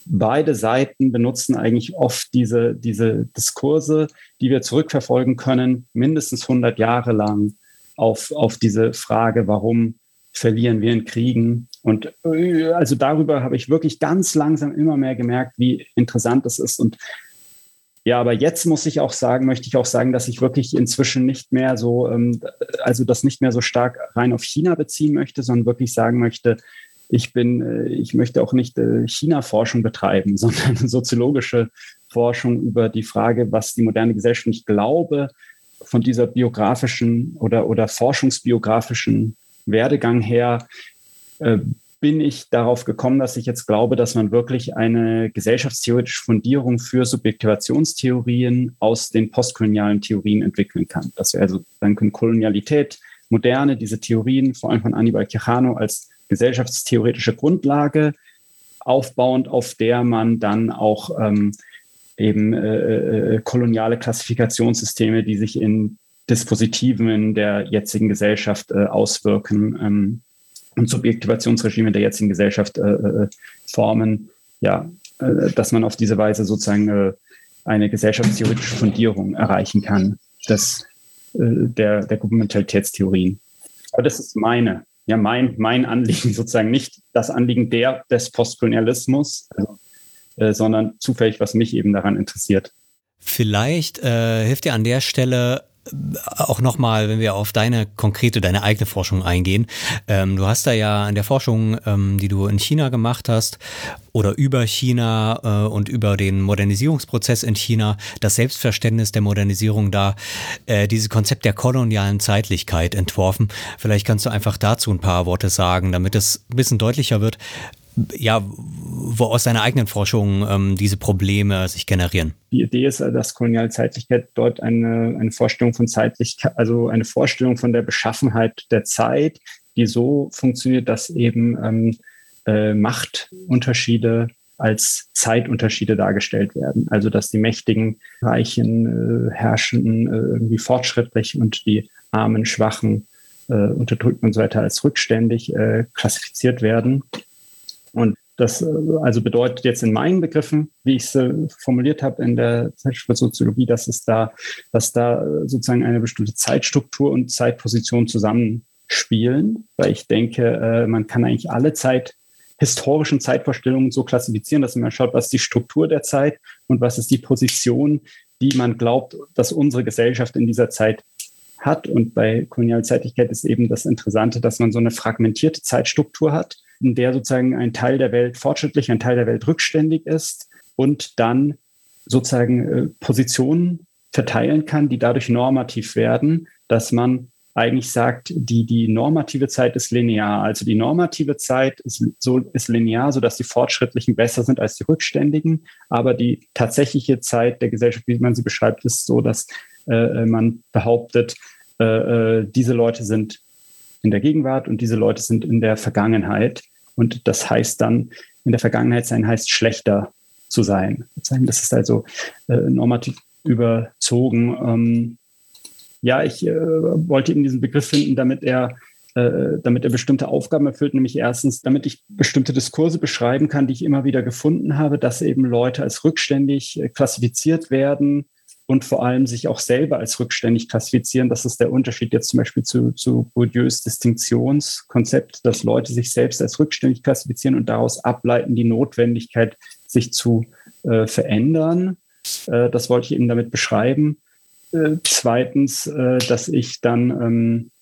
beide Seiten benutzen eigentlich oft diese, diese Diskurse, die wir zurückverfolgen können, mindestens 100 Jahre lang auf, auf diese Frage, warum verlieren wir in Kriegen. Und äh, also darüber habe ich wirklich ganz langsam immer mehr gemerkt, wie interessant es ist. Und ja, aber jetzt muss ich auch sagen, möchte ich auch sagen, dass ich wirklich inzwischen nicht mehr so, ähm, also das nicht mehr so stark rein auf China beziehen möchte, sondern wirklich sagen möchte, ich bin, äh, ich möchte auch nicht äh, China-Forschung betreiben, sondern soziologische Forschung über die Frage, was die moderne Gesellschaft, ich glaube, von dieser biografischen oder, oder forschungsbiografischen Werdegang her. Äh, bin ich darauf gekommen, dass ich jetzt glaube, dass man wirklich eine gesellschaftstheoretische Fundierung für Subjektivationstheorien aus den postkolonialen Theorien entwickeln kann. Dass wir also dann können Kolonialität, Moderne, diese Theorien, vor allem von Anibal Quijano, als gesellschaftstheoretische Grundlage aufbauend, auf der man dann auch ähm, eben äh, äh, koloniale Klassifikationssysteme, die sich in Dispositiven der jetzigen Gesellschaft äh, auswirken, ähm, und Subjektivationsregime der jetzigen Gesellschaft äh, äh, formen, ja, äh, dass man auf diese Weise sozusagen äh, eine gesellschaftstheoretische Fundierung erreichen kann des, äh, der, der Komplementaritätstheorien. Aber das ist meine, ja, mein, mein Anliegen sozusagen, nicht das Anliegen der, des Postkolonialismus, also, äh, sondern zufällig, was mich eben daran interessiert. Vielleicht hilft dir an der Stelle auch nochmal, wenn wir auf deine konkrete, deine eigene Forschung eingehen. Ähm, du hast da ja an der Forschung, ähm, die du in China gemacht hast oder über China äh, und über den Modernisierungsprozess in China, das Selbstverständnis der Modernisierung da, äh, dieses Konzept der kolonialen Zeitlichkeit entworfen. Vielleicht kannst du einfach dazu ein paar Worte sagen, damit es ein bisschen deutlicher wird, ja, wo aus deiner eigenen Forschung ähm, diese Probleme sich generieren? Die Idee ist, dass koloniale Zeitlichkeit dort eine, eine Vorstellung von Zeitlichkeit, also eine Vorstellung von der Beschaffenheit der Zeit, die so funktioniert, dass eben ähm, äh, Machtunterschiede als Zeitunterschiede dargestellt werden. Also dass die mächtigen, reichen, äh, herrschenden äh, irgendwie fortschrittlich und die armen, schwachen, äh, unterdrückten und so weiter als rückständig äh, klassifiziert werden. Und das äh, also bedeutet jetzt in meinen Begriffen, wie ich es äh, formuliert habe in der Zeitschrift Soziologie, dass es da, dass da äh, sozusagen eine bestimmte Zeitstruktur und Zeitposition zusammenspielen, weil ich denke, man kann eigentlich alle Zeit historischen Zeitvorstellungen so klassifizieren, dass man schaut, was ist die Struktur der Zeit und was ist die Position, die man glaubt, dass unsere Gesellschaft in dieser Zeit hat. Und bei Kolonialzeitlichkeit ist eben das Interessante, dass man so eine fragmentierte Zeitstruktur hat in der sozusagen ein Teil der Welt fortschrittlich, ein Teil der Welt rückständig ist und dann sozusagen äh, Positionen verteilen kann, die dadurch normativ werden, dass man eigentlich sagt, die, die normative Zeit ist linear. Also die normative Zeit ist, so, ist linear, sodass die Fortschrittlichen besser sind als die Rückständigen. Aber die tatsächliche Zeit der Gesellschaft, wie man sie beschreibt, ist so, dass äh, man behauptet, äh, äh diese Leute sind in der Gegenwart und diese Leute sind in der Vergangenheit. Und das heißt dann, in der Vergangenheit sein heißt schlechter zu sein. Das ist also äh, normativ überzogen. Ähm, ja, ich äh, wollte eben diesen Begriff finden, damit er äh, damit er bestimmte Aufgaben erfüllt, nämlich erstens, damit ich bestimmte Diskurse beschreiben kann, die ich immer wieder gefunden habe, dass eben Leute als rückständig äh, klassifiziert werden und vor allem sich auch selber als rückständig klassifizieren. Das ist der Unterschied jetzt zum Beispiel zu, zu Bourdieus Distinktionskonzept, dass Leute sich selbst als rückständig klassifizieren und daraus ableiten die Notwendigkeit, sich zu äh, verändern. Äh, das wollte ich eben damit beschreiben. Äh, zweitens, äh, dass ich dann ähm, äh,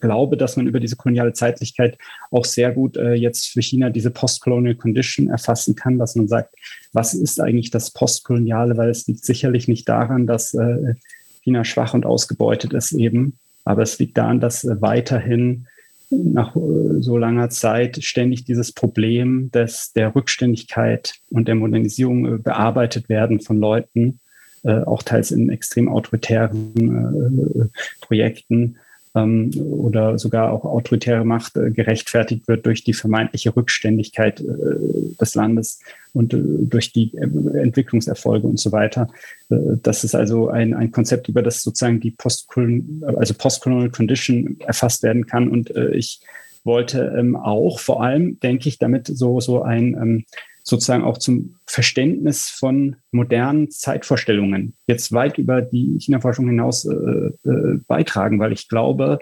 glaube, dass man über diese koloniale Zeitlichkeit auch sehr gut äh, jetzt für China diese Postcolonial Condition erfassen kann, dass man sagt, was ist eigentlich das Postkoloniale, weil es liegt sicherlich nicht daran, dass äh, China schwach und ausgebeutet ist eben, aber es liegt daran, dass äh, weiterhin nach äh, so langer Zeit ständig dieses Problem des, der Rückständigkeit und der Modernisierung bearbeitet werden von Leuten, äh, auch teils in extrem autoritären äh, Projekten ähm, oder sogar auch autoritäre Macht äh, gerechtfertigt wird durch die vermeintliche Rückständigkeit äh, des Landes und äh, durch die äh, Entwicklungserfolge und so weiter. das ist also ein, ein Konzept, über das sozusagen die Postcolonial, also Postcolonial Condition erfasst werden kann. Und ich wollte ähm, auch vor allem, denke ich, damit so, so ein ähm, sozusagen auch zum Verständnis von modernen Zeitvorstellungen jetzt weit über die China-Forschung hinaus äh, äh, beitragen, weil ich glaube,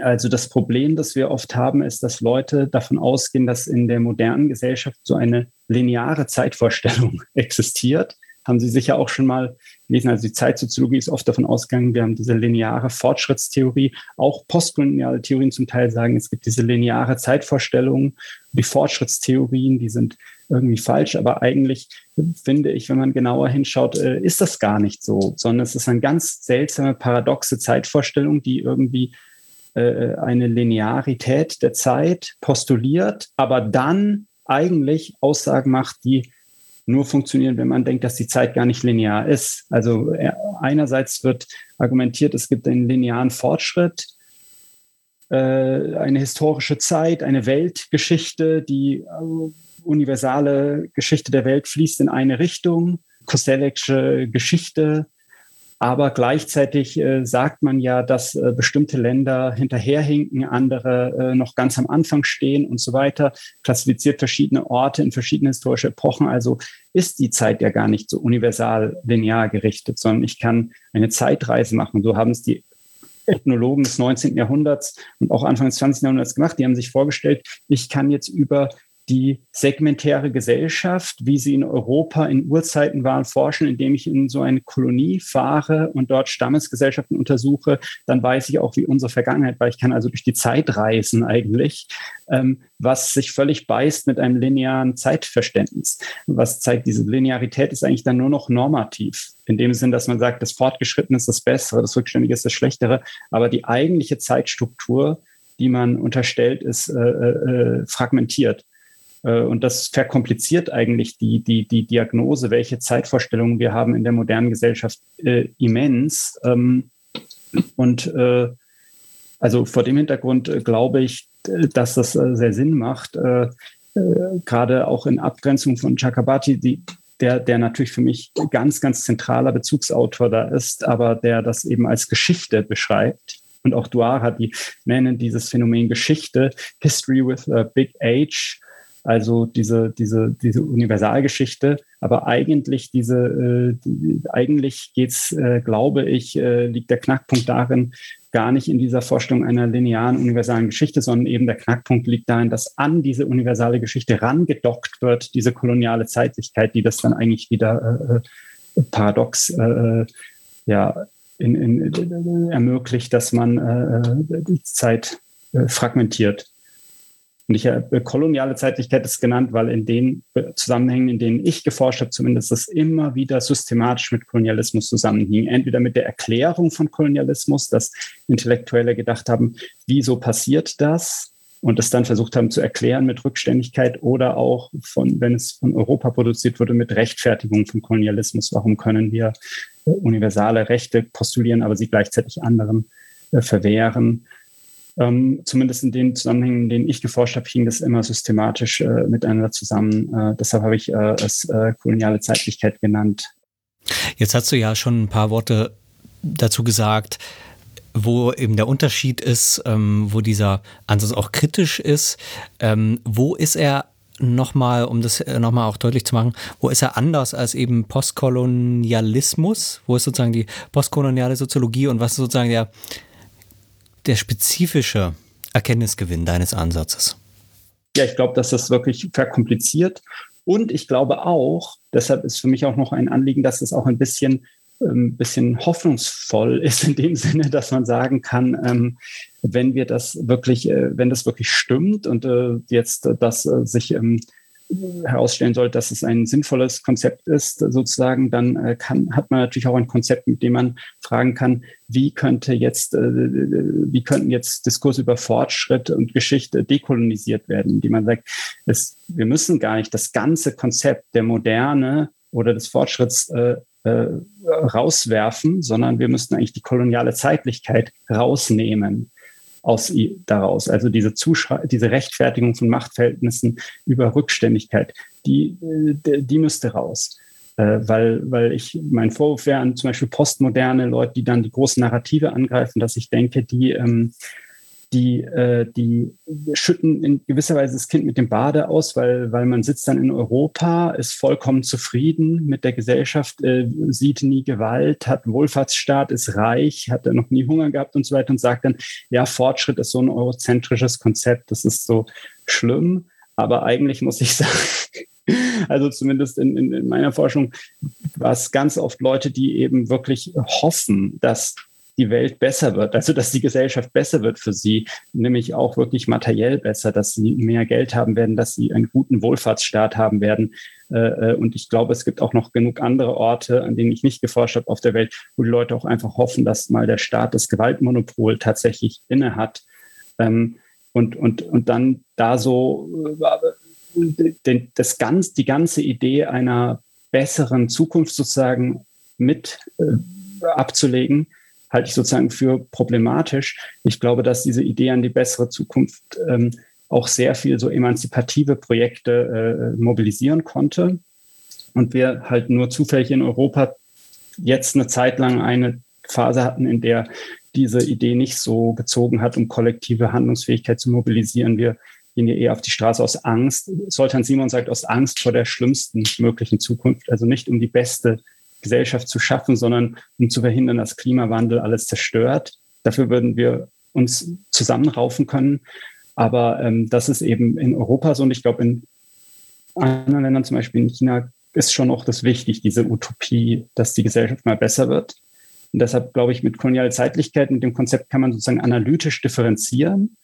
also das Problem, das wir oft haben, ist, dass Leute davon ausgehen, dass in der modernen Gesellschaft so eine lineare Zeitvorstellung existiert haben Sie sicher auch schon mal gelesen. Also die Zeitsoziologie ist oft davon ausgegangen, wir haben diese lineare Fortschrittstheorie. Auch postkoloniale Theorien zum Teil sagen, es gibt diese lineare Zeitvorstellung. Die Fortschrittstheorien, die sind irgendwie falsch. Aber eigentlich finde ich, wenn man genauer hinschaut, äh, ist das gar nicht so, sondern es ist eine ganz seltsame, paradoxe Zeitvorstellung, die irgendwie äh, eine Linearität der Zeit postuliert, aber dann eigentlich Aussagen macht, die nur funktionieren, wenn man denkt, dass die Zeit gar nicht linear ist. Also äh, einerseits wird argumentiert, es gibt einen linearen Fortschritt, äh, eine historische Zeit, eine Weltgeschichte, die äh, universale Geschichte der Welt fließt in eine Richtung, Koselleck'sche Geschichte aber gleichzeitig äh, sagt man ja, dass äh, bestimmte Länder hinterherhinken, andere äh, noch ganz am Anfang stehen und so weiter, klassifiziert verschiedene Orte in verschiedene historische Epochen. Also ist die Zeit ja gar nicht so universal linear gerichtet, sondern ich kann eine Zeitreise machen. So haben es die Ethnologen des 19. Jahrhunderts und auch Anfang des 20. Jahrhunderts gemacht. Die haben sich vorgestellt, ich kann jetzt über die segmentäre Gesellschaft, wie sie in Europa in Urzeiten waren, forschen, indem ich in so eine Kolonie fahre und dort Stammesgesellschaften untersuche, dann weiß ich auch, wie unsere Vergangenheit war. Ich kann also durch die Zeit reisen eigentlich, ähm, was sich völlig beißt mit einem linearen Zeitverständnis. Was zeigt, diese Linearität ist eigentlich dann nur noch normativ. In dem Sinn, dass man sagt, das Fortgeschrittene ist das Bessere, das Rückständige ist das Schlechtere. Aber die eigentliche Zeitstruktur, die man unterstellt, ist äh, äh, fragmentiert. Äh, und das verkompliziert eigentlich die, die, die Diagnose, welche Zeitvorstellungen wir haben in der modernen Gesellschaft, äh, immens. Ähm, und äh, also vor dem Hintergrund äh, glaube ich, dass das äh, sehr Sinn macht, äh, gerade auch in Abgrenzung von Chakrabarti, die, der, der natürlich für mich ganz, ganz zentraler Bezugsautor da ist, aber der das eben als Geschichte beschreibt. Und auch Duar hat die nennen dieses Phänomen Geschichte, History with a Big H, also diese, diese, diese Universalgeschichte. Aber eigentlich diese, äh, eigentlich geht's, äh, glaube ich, äh, liegt der Knackpunkt darin, gar nicht in dieser Vorstellung einer linearen universalen Geschichte, sondern eben der Knackpunkt liegt darin, dass an diese universale Geschichte rangedockt wird, diese koloniale Zeitlichkeit, die das dann eigentlich wieder äh, äh paradox äh, ja, in, in, ermöglicht, dass man äh, die Zeit fragmentiert. Und ich habe koloniale Zeitlichkeit ist genannt, weil in den Zusammenhängen, in denen ich geforscht habe, zumindest das immer wieder systematisch mit Kolonialismus zusammenhing. Entweder mit der Erklärung von Kolonialismus, dass Intellektuelle gedacht haben, wieso passiert das? Und es dann versucht haben zu erklären mit Rückständigkeit oder auch von, wenn es von Europa produziert wurde, mit Rechtfertigung von Kolonialismus. Warum können wir universale Rechte postulieren, aber sie gleichzeitig anderen äh, verwehren? Ähm, zumindest in den Zusammenhängen, in denen ich geforscht habe, hing das immer systematisch äh, miteinander zusammen. Äh, deshalb habe ich äh, es äh, koloniale Zeitlichkeit genannt. Jetzt hast du ja schon ein paar Worte dazu gesagt, wo eben der Unterschied ist, ähm, wo dieser Ansatz auch kritisch ist. Ähm, wo ist er nochmal, um das äh, nochmal auch deutlich zu machen, wo ist er anders als eben Postkolonialismus? Wo ist sozusagen die postkoloniale Soziologie und was ist sozusagen der der spezifische Erkenntnisgewinn deines Ansatzes? Ja, ich glaube, dass das wirklich verkompliziert. Und ich glaube auch, deshalb ist für mich auch noch ein Anliegen, dass es auch ein bisschen, ähm, bisschen hoffnungsvoll ist, in dem Sinne, dass man sagen kann, ähm, wenn wir das wirklich, äh, wenn das wirklich stimmt und äh, jetzt äh, das äh, sich ähm, herausstellen sollte, dass es ein sinnvolles Konzept ist, sozusagen, dann äh, kann, hat man natürlich auch ein Konzept, mit dem man fragen kann, wie könnte jetzt, äh, wie könnten jetzt Diskurse über Fortschritt und Geschichte dekolonisiert werden, indem man sagt, es, wir müssen gar nicht das ganze Konzept der Moderne oder des Fortschritts äh, äh, rauswerfen, sondern wir müssten eigentlich die koloniale Zeitlichkeit rausnehmen aus daraus. Also diese, Zuschrei diese Rechtfertigung von Machtverhältnissen über Rückständigkeit, die, äh, die müsste raus. Äh, weil, weil ich, mein Vorwurf wäre an zum Beispiel postmoderne Leute, die dann die großen Narrative angreifen, dass ich denke, die, ähm, die, äh, die schütten in gewisser Weise das Kind mit dem Bade aus, weil, weil man sitzt dann in Europa, ist vollkommen zufrieden mit der Gesellschaft, äh, sieht nie Gewalt, hat Wohlfahrtsstaat, ist reich, hat noch nie Hunger gehabt und so weiter und sagt dann, ja, Fortschritt ist so ein eurozentrisches Konzept, das ist so schlimm. Aber eigentlich muss ich sagen, also zumindest in, in, in meiner Forschung war es ganz oft Leute, die eben wirklich hoffen, dass die Welt besser wird, also dass die Gesellschaft besser wird für sie, nämlich auch wirklich materiell besser, dass sie mehr Geld haben werden, dass sie einen guten Wohlfahrtsstaat haben werden. Äh, äh, und ich glaube, es gibt auch noch genug andere Orte, an denen ich nicht geforscht habe auf der Welt, wo die Leute auch einfach hoffen, dass mal der Staat das Gewaltmonopol tatsächlich inne hat. Ähm, und, und, und dann da so äh, das ganz, die ganze Idee einer besseren Zukunft sozusagen mit abzulegen, halte ich sozusagen für problematisch. Ich glaube, dass diese Idee an die bessere Zukunft ähm, auch sehr viel so emanzipative Projekte äh, mobilisieren konnte. Und wir halt nur zufällig in Europa jetzt eine Zeit lang eine Phase hatten, in der diese Idee nicht so gezogen hat, um kollektive Handlungsfähigkeit zu mobilisieren. Wir gehen ja eher auf die Straße aus Angst. Soltan Simon sagt, aus Angst vor der schlimmsten möglichen Zukunft, also nicht um die beste Gesellschaft zu schaffen, sondern um zu verhindern, dass Klimawandel alles zerstört. Dafür würden wir uns zusammenraufen können. Aber ähm, das ist eben in Europa so und ich glaube, in anderen Ländern, zum Beispiel in China, ist schon auch das wichtig, diese Utopie, dass die Gesellschaft mal besser wird. Und deshalb glaube ich, mit kolonialer Zeitlichkeit, mit dem Konzept kann man sozusagen analytisch differenzieren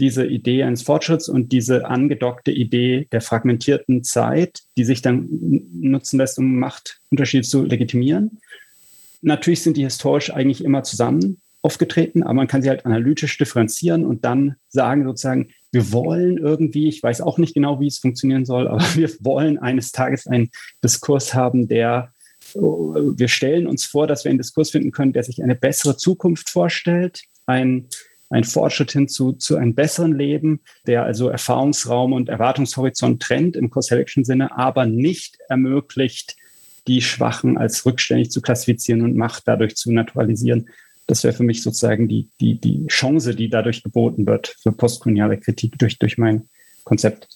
diese Idee eines Fortschritts und diese angedockte Idee der fragmentierten Zeit, die sich dann nutzen lässt, um Machtunterschiede zu legitimieren. Natürlich sind die historisch eigentlich immer zusammen aufgetreten, aber man kann sie halt analytisch differenzieren und dann sagen sozusagen, wir wollen irgendwie, ich weiß auch nicht genau, wie es funktionieren soll, aber wir wollen eines Tages einen Diskurs haben, der wir stellen uns vor, dass wir einen Diskurs finden können, der sich eine bessere Zukunft vorstellt, ein ein Fortschritt hin zu, zu einem besseren Leben, der also Erfahrungsraum und Erwartungshorizont trennt im Co-Selection-Sinne, aber nicht ermöglicht, die Schwachen als rückständig zu klassifizieren und Macht dadurch zu naturalisieren. Das wäre für mich sozusagen die, die, die Chance, die dadurch geboten wird für postkoloniale Kritik durch, durch mein Konzept.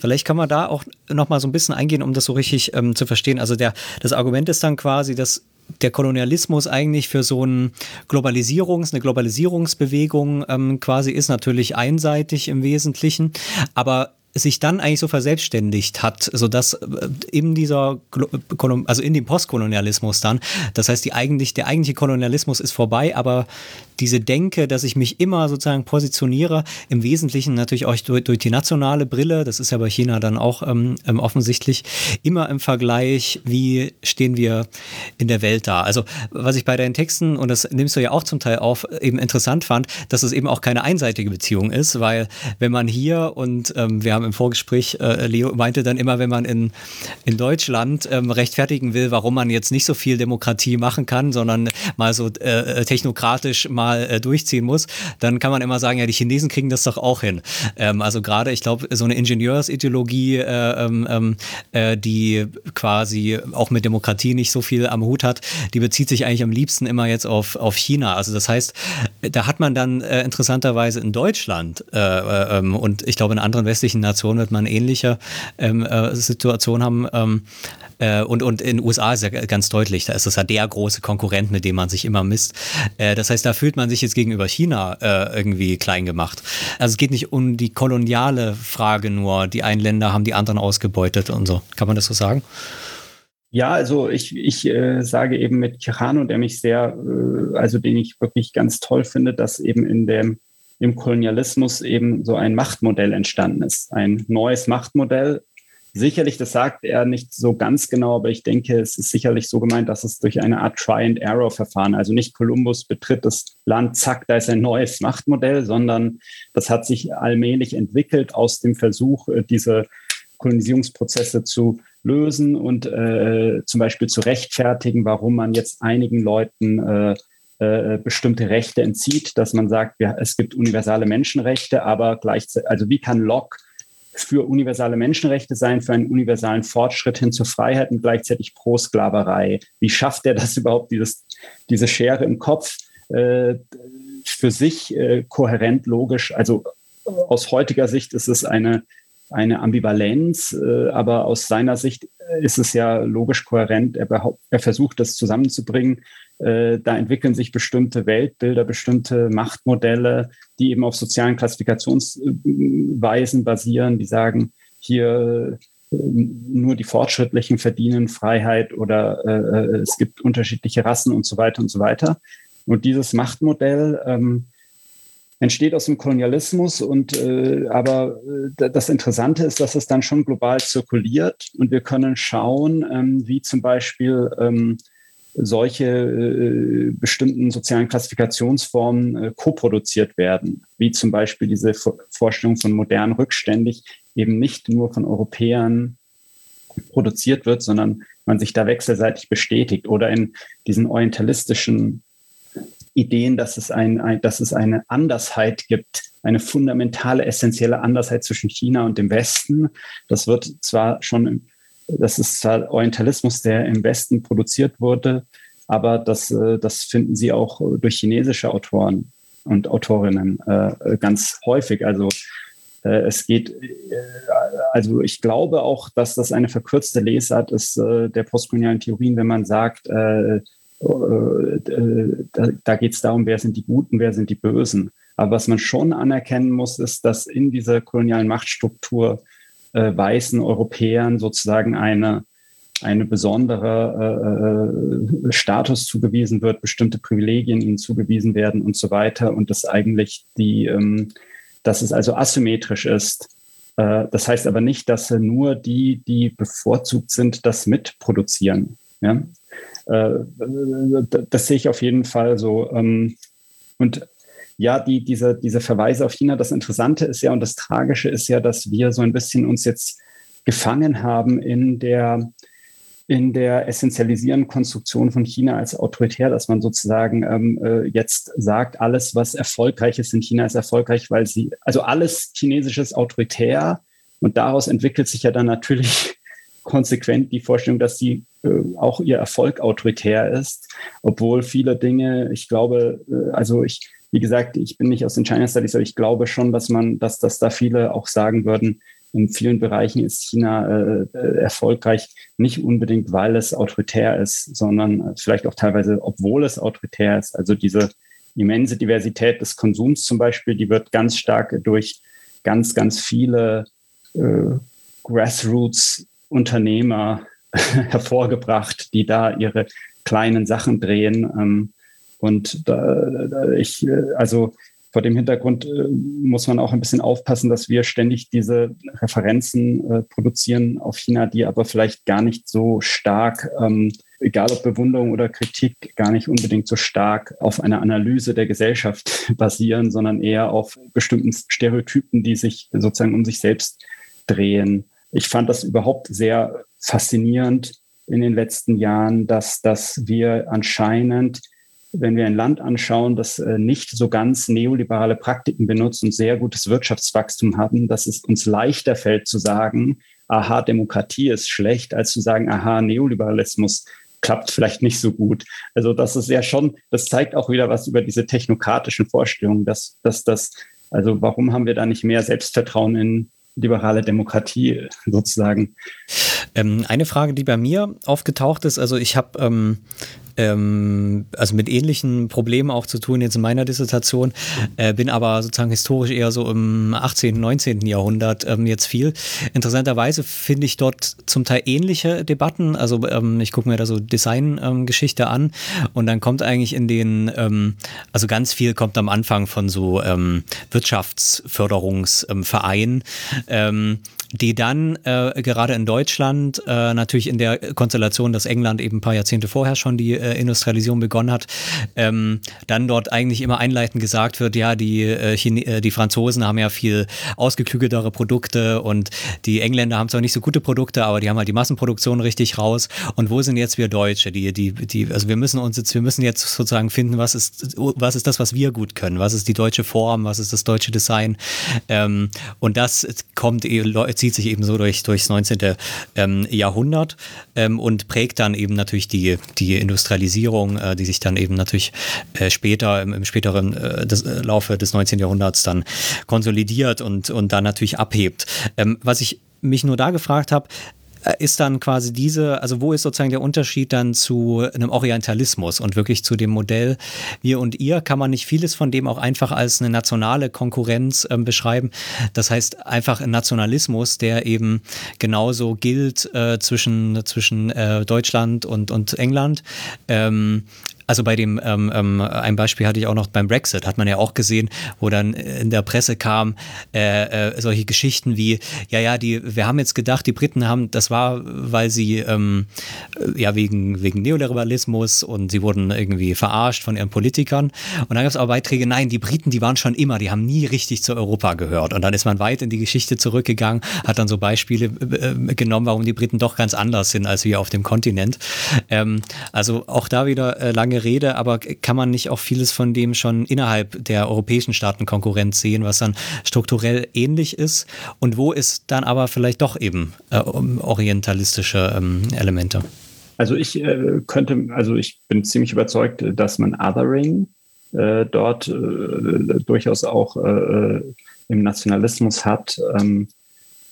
Vielleicht kann man da auch noch mal so ein bisschen eingehen, um das so richtig ähm, zu verstehen. Also der, das Argument ist dann quasi, dass der Kolonialismus eigentlich für so ein Globalisierungs-, eine Globalisierungsbewegung ähm, quasi ist, natürlich einseitig im Wesentlichen. Aber sich dann eigentlich so verselbstständigt hat, sodass äh, in dieser, also in dem Postkolonialismus dann, das heißt, die eigentlich, der eigentliche Kolonialismus ist vorbei, aber diese Denke, dass ich mich immer sozusagen positioniere, im Wesentlichen natürlich auch durch, durch die nationale Brille, das ist ja bei China dann auch ähm, ähm, offensichtlich, immer im Vergleich, wie stehen wir in der Welt da. Also was ich bei deinen Texten, und das nimmst du ja auch zum Teil auf, eben interessant fand, dass es eben auch keine einseitige Beziehung ist, weil wenn man hier und ähm, wir haben im Vorgespräch, äh, Leo meinte dann immer, wenn man in, in Deutschland ähm, rechtfertigen will, warum man jetzt nicht so viel Demokratie machen kann, sondern mal so äh, technokratisch mal äh, durchziehen muss, dann kann man immer sagen, ja, die Chinesen kriegen das doch auch hin. Ähm, also gerade, ich glaube, so eine Ingenieursideologie, äh, ähm, ähm, äh, die quasi auch mit Demokratie nicht so viel am Hut hat, die bezieht sich eigentlich am liebsten immer jetzt auf, auf China. Also das heißt, da hat man dann äh, interessanterweise in Deutschland äh, äh, ähm, und ich glaube in anderen westlichen Nationen wird man ähnliche ähm, äh, Situationen haben. Ähm, äh, und, und in den USA ist ja ganz deutlich, da ist es ja der große Konkurrent, mit dem man sich immer misst. Äh, das heißt, da fühlt man sich jetzt gegenüber China äh, irgendwie klein gemacht. Also es geht nicht um die koloniale Frage nur, die einen Länder haben die anderen ausgebeutet und so. Kann man das so sagen? Ja, also ich, ich äh, sage eben mit Kirano, der mich sehr, äh, also den ich wirklich ganz toll finde, dass eben in dem im Kolonialismus eben so ein Machtmodell entstanden ist. Ein neues Machtmodell, Sicherlich, das sagt er nicht so ganz genau, aber ich denke, es ist sicherlich so gemeint, dass es durch eine Art Try-and-Error-Verfahren, also nicht Kolumbus betritt das Land, zack, da ist ein neues Machtmodell, sondern das hat sich allmählich entwickelt aus dem Versuch, äh, diese Kolonisierungsprozesse zu lösen und äh, zum Beispiel zu rechtfertigen, warum man jetzt einigen Leuten äh, äh, bestimmte Rechte entzieht, dass man sagt, ja, es gibt universale Menschenrechte, aber gleichzeitig, also wie kann Locke für universale Menschenrechte sein, für einen universalen Fortschritt hin zur Freiheit und gleichzeitig pro Sklaverei. Wie schafft er das überhaupt, dieses, diese Schere im Kopf äh, für sich äh, kohärent, logisch? Also aus heutiger Sicht ist es eine, eine Ambivalenz, äh, aber aus seiner Sicht ist es ja logisch kohärent. Er, er versucht das zusammenzubringen äh, da entwickeln sich bestimmte Weltbilder, bestimmte Machtmodelle, die eben auf sozialen Klassifikationsweisen basieren, die sagen, hier äh, nur die Fortschrittlichen verdienen Freiheit oder äh, es gibt unterschiedliche Rassen und so weiter und so weiter. Und dieses Machtmodell ähm, entsteht aus dem Kolonialismus und äh, aber äh, das Interessante ist, dass es dann schon global zirkuliert und wir können schauen, ähm, wie zum Beispiel ähm, solche äh, bestimmten sozialen Klassifikationsformen äh, koproduziert werden, wie zum Beispiel diese Vorstellung von modern rückständig eben nicht nur von Europäern produziert wird, sondern man sich da wechselseitig bestätigt oder in diesen orientalistischen Ideen, dass es, ein, ein, dass es eine Andersheit gibt, eine fundamentale, essentielle Andersheit zwischen China und dem Westen. Das wird zwar schon das ist zwar Orientalismus, der im Westen produziert wurde, aber das, äh, das finden Sie auch durch chinesische Autoren und Autorinnen äh, ganz häufig. Also äh, es geht, also ich glaube auch, dass das eine verkürzte Lesart ist der postkolonialen Theorien, wenn man sagt, da, da geht es darum, wer sind die Guten, wer sind die Bösen. Aber was man schon anerkennen muss, ist, dass in dieser kolonialen Machtstruktur äh, weißen Europäern sozusagen eine, eine besondere äh, äh, Status zugewiesen wird, bestimmte Privilegien ihnen zugewiesen werden und so weiter und das eigentlich die, ähm, dass es also asymmetrisch ist. Äh, das heißt aber nicht, dass nur die, die bevorzugt sind, das mitproduzieren. Ja? Äh, das sehe ich auf jeden Fall so. Ähm, und ja, die, diese, diese Verweise auf China, das Interessante ist ja und das Tragische ist ja, dass wir so ein bisschen uns jetzt gefangen haben in der, in der essentialisierenden Konstruktion von China als autoritär, dass man sozusagen ähm, äh, jetzt sagt, alles, was erfolgreich ist in China, ist erfolgreich, weil sie, also alles chinesisches autoritär und daraus entwickelt sich ja dann natürlich konsequent die Vorstellung, dass sie äh, auch ihr Erfolg autoritär ist, obwohl viele Dinge, ich glaube, äh, also ich wie gesagt, ich bin nicht aus den China Studies, aber ich glaube schon, dass man, dass, dass da viele auch sagen würden, in vielen Bereichen ist China äh, äh erfolgreich, nicht unbedingt, weil es autoritär ist, sondern vielleicht auch teilweise, obwohl es autoritär ist. Also diese immense Diversität des Konsums zum Beispiel, die wird ganz stark durch ganz, ganz viele äh, Grassroots-Unternehmer hervorgebracht, die da ihre kleinen Sachen drehen. Ähm, und da, da ich, äh, also vor dem Hintergrund äh, muss man auch ein bisschen aufpassen, dass wir ständig diese Referenzen äh, produzieren auf China, die aber vielleicht gar nicht so stark, ähm, egal ob Bewunderung oder Kritik, gar nicht unbedingt so stark auf einer Analyse der Gesellschaft basieren, sondern eher auf bestimmten Stereotypen, die sich sozusagen um sich selbst drehen. Ich fand das überhaupt sehr faszinierend in den letzten Jahren, dass, dass wir anscheinend wenn wir ein Land anschauen, das äh, nicht so ganz neoliberale Praktiken benutzt und sehr gutes Wirtschaftswachstum haben, dass es uns leichter fällt zu sagen, aha, Demokratie ist schlecht, als zu sagen, aha, Neoliberalismus klappt vielleicht nicht so gut. Also das ist ja schon, das zeigt auch wieder was über diese technokratischen Vorstellungen, dass, dass das, also warum haben wir da nicht mehr Selbstvertrauen in liberale Demokratie sozusagen? Ähm, eine Frage, die bei mir aufgetaucht ist, also ich habe ähm, ähm, also mit ähnlichen Problemen auch zu tun jetzt in meiner Dissertation, äh, bin aber sozusagen historisch eher so im 18., 19. Jahrhundert ähm, jetzt viel. Interessanterweise finde ich dort zum Teil ähnliche Debatten, also ähm, ich gucke mir da so Designgeschichte ähm, an und dann kommt eigentlich in den, also ganz viel kommt am Anfang von so ähm, die dann äh, gerade in Deutschland äh, natürlich in der Konstellation, dass England eben ein paar Jahrzehnte vorher schon die äh, Industrialisierung begonnen hat, ähm, dann dort eigentlich immer einleitend gesagt wird, ja, die, äh, äh, die Franzosen haben ja viel ausgeklügeltere Produkte und die Engländer haben zwar nicht so gute Produkte, aber die haben halt die Massenproduktion richtig raus. Und wo sind jetzt wir Deutsche? Die, die, die, also wir müssen uns jetzt, wir müssen jetzt sozusagen finden, was ist, was ist das, was wir gut können? Was ist die deutsche Form? Was ist das deutsche Design? Ähm, und das kommt, zieht sich eben so durch, durchs 19. Ähm, Jahrhundert ähm, und prägt dann eben natürlich die, die Industrialisierung äh, die sich dann eben natürlich äh, später, im, im späteren äh, des, äh, Laufe des 19. Jahrhunderts dann konsolidiert und, und dann natürlich abhebt. Ähm, was ich mich nur da gefragt habe, ist dann quasi diese, also wo ist sozusagen der Unterschied dann zu einem Orientalismus und wirklich zu dem Modell wir und ihr? Kann man nicht vieles von dem auch einfach als eine nationale Konkurrenz ähm, beschreiben? Das heißt einfach ein Nationalismus, der eben genauso gilt äh, zwischen, zwischen äh, Deutschland und, und England. Ähm, also bei dem, ähm, ähm, ein Beispiel hatte ich auch noch beim Brexit, hat man ja auch gesehen, wo dann in der Presse kam, äh, äh, solche Geschichten wie, ja, ja, die, wir haben jetzt gedacht, die Briten haben, das war, weil sie, ähm, äh, ja, wegen, wegen Neoliberalismus und sie wurden irgendwie verarscht von ihren Politikern. Und dann gab es aber Beiträge, nein, die Briten, die waren schon immer, die haben nie richtig zu Europa gehört. Und dann ist man weit in die Geschichte zurückgegangen, hat dann so Beispiele äh, genommen, warum die Briten doch ganz anders sind als wir auf dem Kontinent. Ähm, also auch da wieder äh, lange lange Rede, aber kann man nicht auch vieles von dem schon innerhalb der europäischen Staatenkonkurrenz sehen, was dann strukturell ähnlich ist und wo ist dann aber vielleicht doch eben äh, orientalistische ähm, Elemente? Also ich äh, könnte, also ich bin ziemlich überzeugt, dass man Othering äh, dort äh, durchaus auch äh, im Nationalismus hat. Ähm,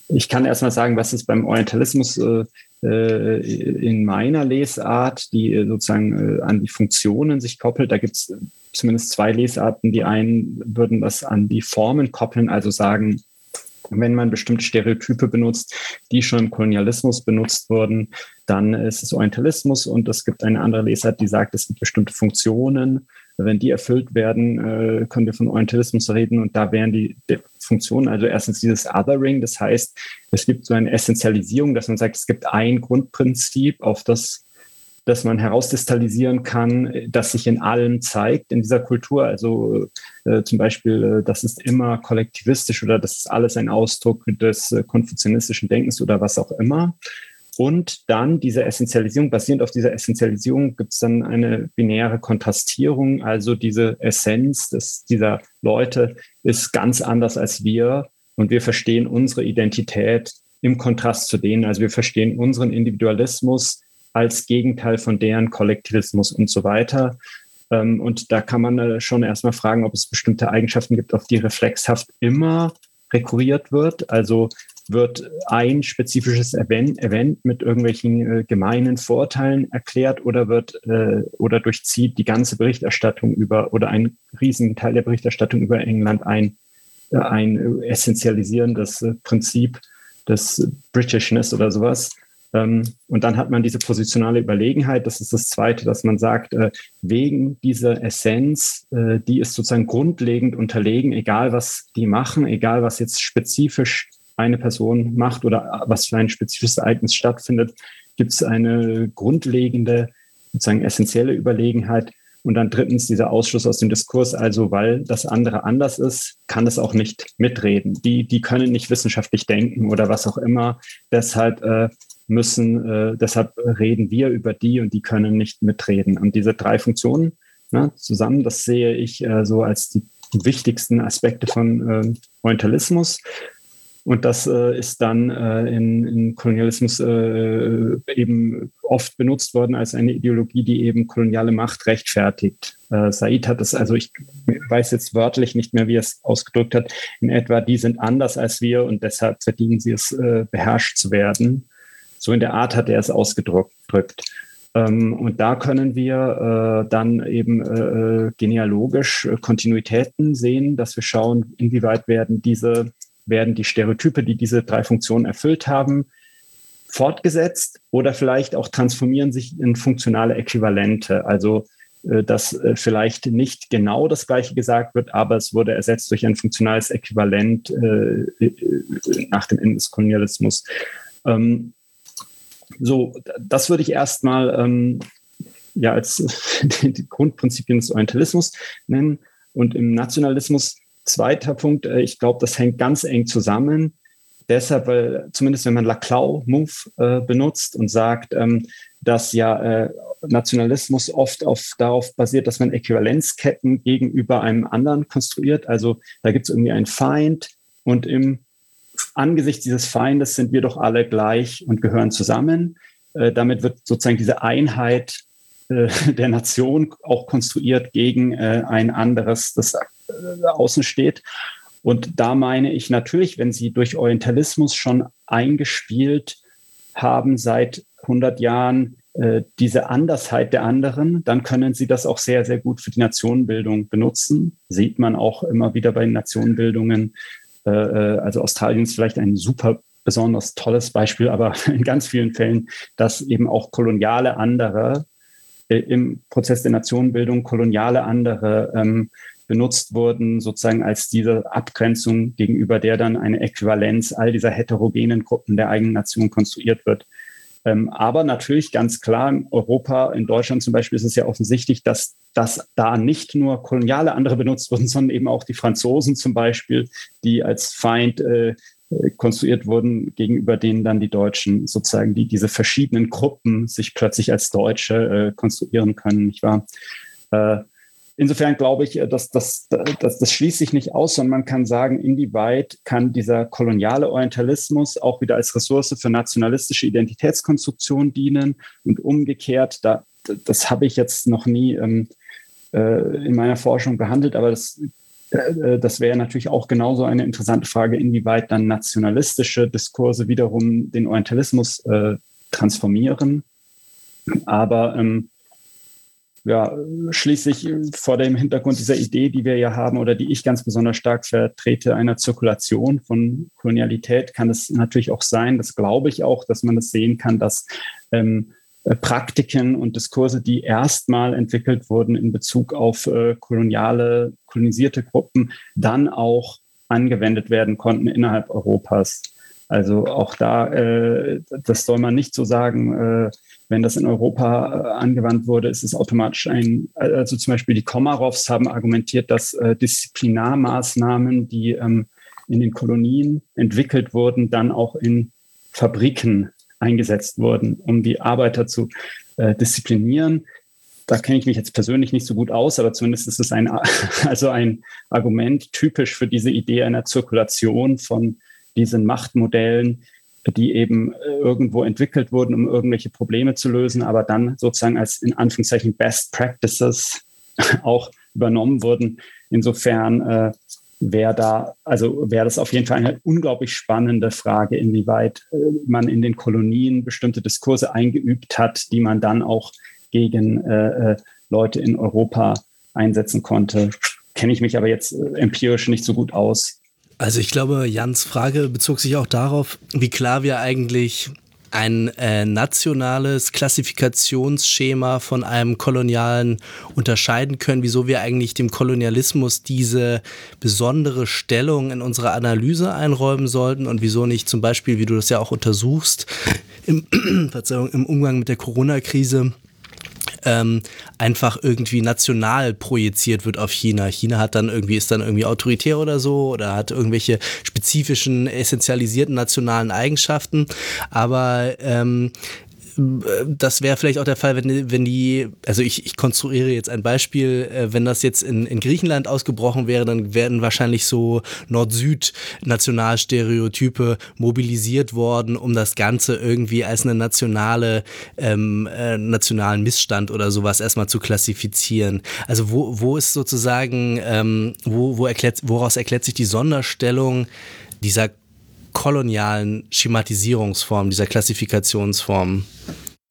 ich kann erstmal sagen, was es beim Orientalismus äh, äh, in meiner Lesart, die äh, sozusagen äh, an die Funktionen sich koppelt. Da gibt es zumindest zwei Lesarten. Die einen würden das an die Formen koppeln, also sagen, wenn man bestimmte Stereotype benutzt, die schon im Kolonialismus benutzt wurden, dann ist es Orientalismus und es gibt eine andere Lesart, die sagt, es gibt bestimmte Funktionen. Wenn die erfüllt werden, können wir von Orientalismus reden und da wären die Funktionen, also erstens dieses Othering, das heißt, es gibt so eine Essentialisierung, dass man sagt, es gibt ein Grundprinzip, auf das dass man herausdistallisieren kann, das sich in allem zeigt in dieser Kultur. Also äh, zum Beispiel, äh, das ist immer kollektivistisch oder das ist alles ein Ausdruck des äh, konfuzianistischen Denkens oder was auch immer. Und dann diese Essentialisierung, basierend auf dieser Essentialisierung gibt es dann eine binäre Kontrastierung, also diese Essenz des, dieser Leute ist ganz anders als wir und wir verstehen unsere Identität im Kontrast zu denen. Also wir verstehen unseren Individualismus als Gegenteil von deren Kollektivismus und so weiter. Ähm, und da kann man äh, schon erstmal fragen, ob es bestimmte Eigenschaften gibt, auf die reflexhaft immer rekurriert wird. Also wird ein spezifisches Event, Event mit irgendwelchen äh, gemeinen Vorteilen erklärt oder wird äh, oder durchzieht die ganze Berichterstattung über oder ein Riesenteil der Berichterstattung über England ein, äh, ein essentialisierendes äh, Prinzip des Britishness oder sowas. Ähm, und dann hat man diese positionale Überlegenheit. Das ist das Zweite, dass man sagt, äh, wegen dieser Essenz, äh, die ist sozusagen grundlegend unterlegen, egal was die machen, egal was jetzt spezifisch eine Person macht oder was für ein spezifisches Ereignis stattfindet, gibt es eine grundlegende, sozusagen essentielle Überlegenheit. Und dann drittens dieser Ausschluss aus dem Diskurs, also weil das andere anders ist, kann es auch nicht mitreden. Die, die können nicht wissenschaftlich denken oder was auch immer. Deshalb äh, müssen, äh, deshalb reden wir über die und die können nicht mitreden. Und diese drei Funktionen ne, zusammen, das sehe ich äh, so als die wichtigsten Aspekte von äh, Orientalismus. Und das äh, ist dann äh, in, in Kolonialismus äh, eben oft benutzt worden als eine Ideologie, die eben koloniale Macht rechtfertigt. Äh, Said hat es, also ich weiß jetzt wörtlich nicht mehr, wie er es ausgedrückt hat, in etwa, die sind anders als wir und deshalb verdienen sie es, äh, beherrscht zu werden. So in der Art hat er es ausgedrückt. Ähm, und da können wir äh, dann eben äh, genealogisch äh, Kontinuitäten sehen, dass wir schauen, inwieweit werden diese werden die Stereotype, die diese drei Funktionen erfüllt haben, fortgesetzt oder vielleicht auch transformieren sich in funktionale Äquivalente. Also äh, dass äh, vielleicht nicht genau das Gleiche gesagt wird, aber es wurde ersetzt durch ein funktionales Äquivalent äh, nach dem Ende des Kolonialismus. Ähm, so, das würde ich erstmal ähm, ja als die Grundprinzipien des Orientalismus nennen. Und im Nationalismus Zweiter Punkt, äh, ich glaube, das hängt ganz eng zusammen. Deshalb, weil zumindest wenn man Laclau-Move äh, benutzt und sagt, ähm, dass ja äh, Nationalismus oft auf, darauf basiert, dass man Äquivalenzketten gegenüber einem anderen konstruiert. Also da gibt es irgendwie einen Feind und im Angesicht dieses Feindes sind wir doch alle gleich und gehören zusammen. Äh, damit wird sozusagen diese Einheit äh, der Nation auch konstruiert gegen äh, ein anderes, das äh, außen steht. Und da meine ich natürlich, wenn Sie durch Orientalismus schon eingespielt haben seit 100 Jahren äh, diese Andersheit der anderen, dann können Sie das auch sehr, sehr gut für die Nationenbildung benutzen. Sieht man auch immer wieder bei Nationenbildungen. Äh, äh also Australien ist vielleicht ein super besonders tolles Beispiel, aber in ganz vielen Fällen, dass eben auch koloniale andere äh, im Prozess der Nationenbildung koloniale andere ähm, benutzt wurden, sozusagen als diese Abgrenzung, gegenüber der dann eine Äquivalenz all dieser heterogenen Gruppen der eigenen Nation konstruiert wird. Ähm, aber natürlich ganz klar, in Europa, in Deutschland zum Beispiel ist es ja offensichtlich, dass, dass da nicht nur koloniale andere benutzt wurden, sondern eben auch die Franzosen zum Beispiel, die als Feind äh, konstruiert wurden, gegenüber denen dann die Deutschen sozusagen, die diese verschiedenen Gruppen sich plötzlich als Deutsche äh, konstruieren können, nicht wahr? Äh, insofern glaube ich, äh, dass, dass, dass das schließt sich nicht aus, sondern man kann sagen, inwieweit kann dieser koloniale Orientalismus auch wieder als Ressource für nationalistische Identitätskonstruktion dienen und umgekehrt, da, das habe ich jetzt noch nie ähm, äh, in meiner Forschung behandelt, aber das, äh, das wäre natürlich auch genauso eine interessante Frage, inwieweit dann nationalistische Diskurse wiederum den Orientalismus äh, transformieren. Aber ähm, ja, schließlich vor dem Hintergrund dieser Idee, die wir ja haben oder die ich ganz besonders stark vertrete, einer Zirkulation von Kolonialität, kann es natürlich auch sein, das glaube ich auch, dass man das sehen kann, dass ähm, äh, Praktiken und Diskurse, die erstmal entwickelt wurden in Bezug auf äh, koloniale, kolonisierte Gruppen, dann auch angewendet werden konnten innerhalb Europas. Also auch da, äh, das soll man nicht so sagen, äh, wenn das in Europa äh, angewandt wurde, ist es automatisch ein, also zum Beispiel die Komarovs haben argumentiert, dass äh, Disziplinarmaßnahmen, die ähm, in den Kolonien entwickelt wurden, dann auch in Fabriken eingesetzt wurden, um die Arbeiter zu äh, disziplinieren. Da kenne ich mich jetzt persönlich nicht so gut aus, aber zumindest ist es ein, also ein Argument typisch für diese Idee einer Zirkulation von diesen Machtmodellen, die eben äh, irgendwo entwickelt wurden, um irgendwelche Probleme zu lösen, aber dann sozusagen als in Anführungszeichen Best Practices auch übernommen wurden. Insofern äh, wäre da, also wäre das auf jeden Fall eine unglaublich spannende Frage, inwieweit äh, man in den Kolonien bestimmte Diskurse eingeübt hat, die man dann auch gegen äh, äh Leute in Europa einsetzen konnte. Kenne ich mich aber jetzt äh, empirisch nicht so gut aus. Also ich glaube, Jans Frage bezog sich auch darauf, wie klar wir eigentlich ein äh, nationales Klassifikationsschema von einem kolonialen unterscheiden können, wieso wir eigentlich dem Kolonialismus diese besondere Stellung in unserer Analyse einräumen sollten und wieso nicht zum Beispiel, wie du das ja auch untersuchst, im, im Umgang mit der Corona-Krise ähm, einfach irgendwie national projiziert wird auf China. China hat dann irgendwie, ist dann irgendwie autoritär oder so oder hat irgendwelche spezifischen, essentialisierten nationalen Eigenschaften. Aber ähm, das wäre vielleicht auch der Fall, wenn, wenn die, also ich, ich konstruiere jetzt ein Beispiel, äh, wenn das jetzt in, in Griechenland ausgebrochen wäre, dann werden wahrscheinlich so Nord-Süd-Nationalstereotype mobilisiert worden, um das Ganze irgendwie als eine nationale, ähm, äh, nationalen Missstand oder sowas erstmal zu klassifizieren. Also wo, wo ist sozusagen, ähm, wo, wo erklärt, woraus erklärt sich die Sonderstellung dieser kolonialen Schematisierungsform, dieser Klassifikationsform?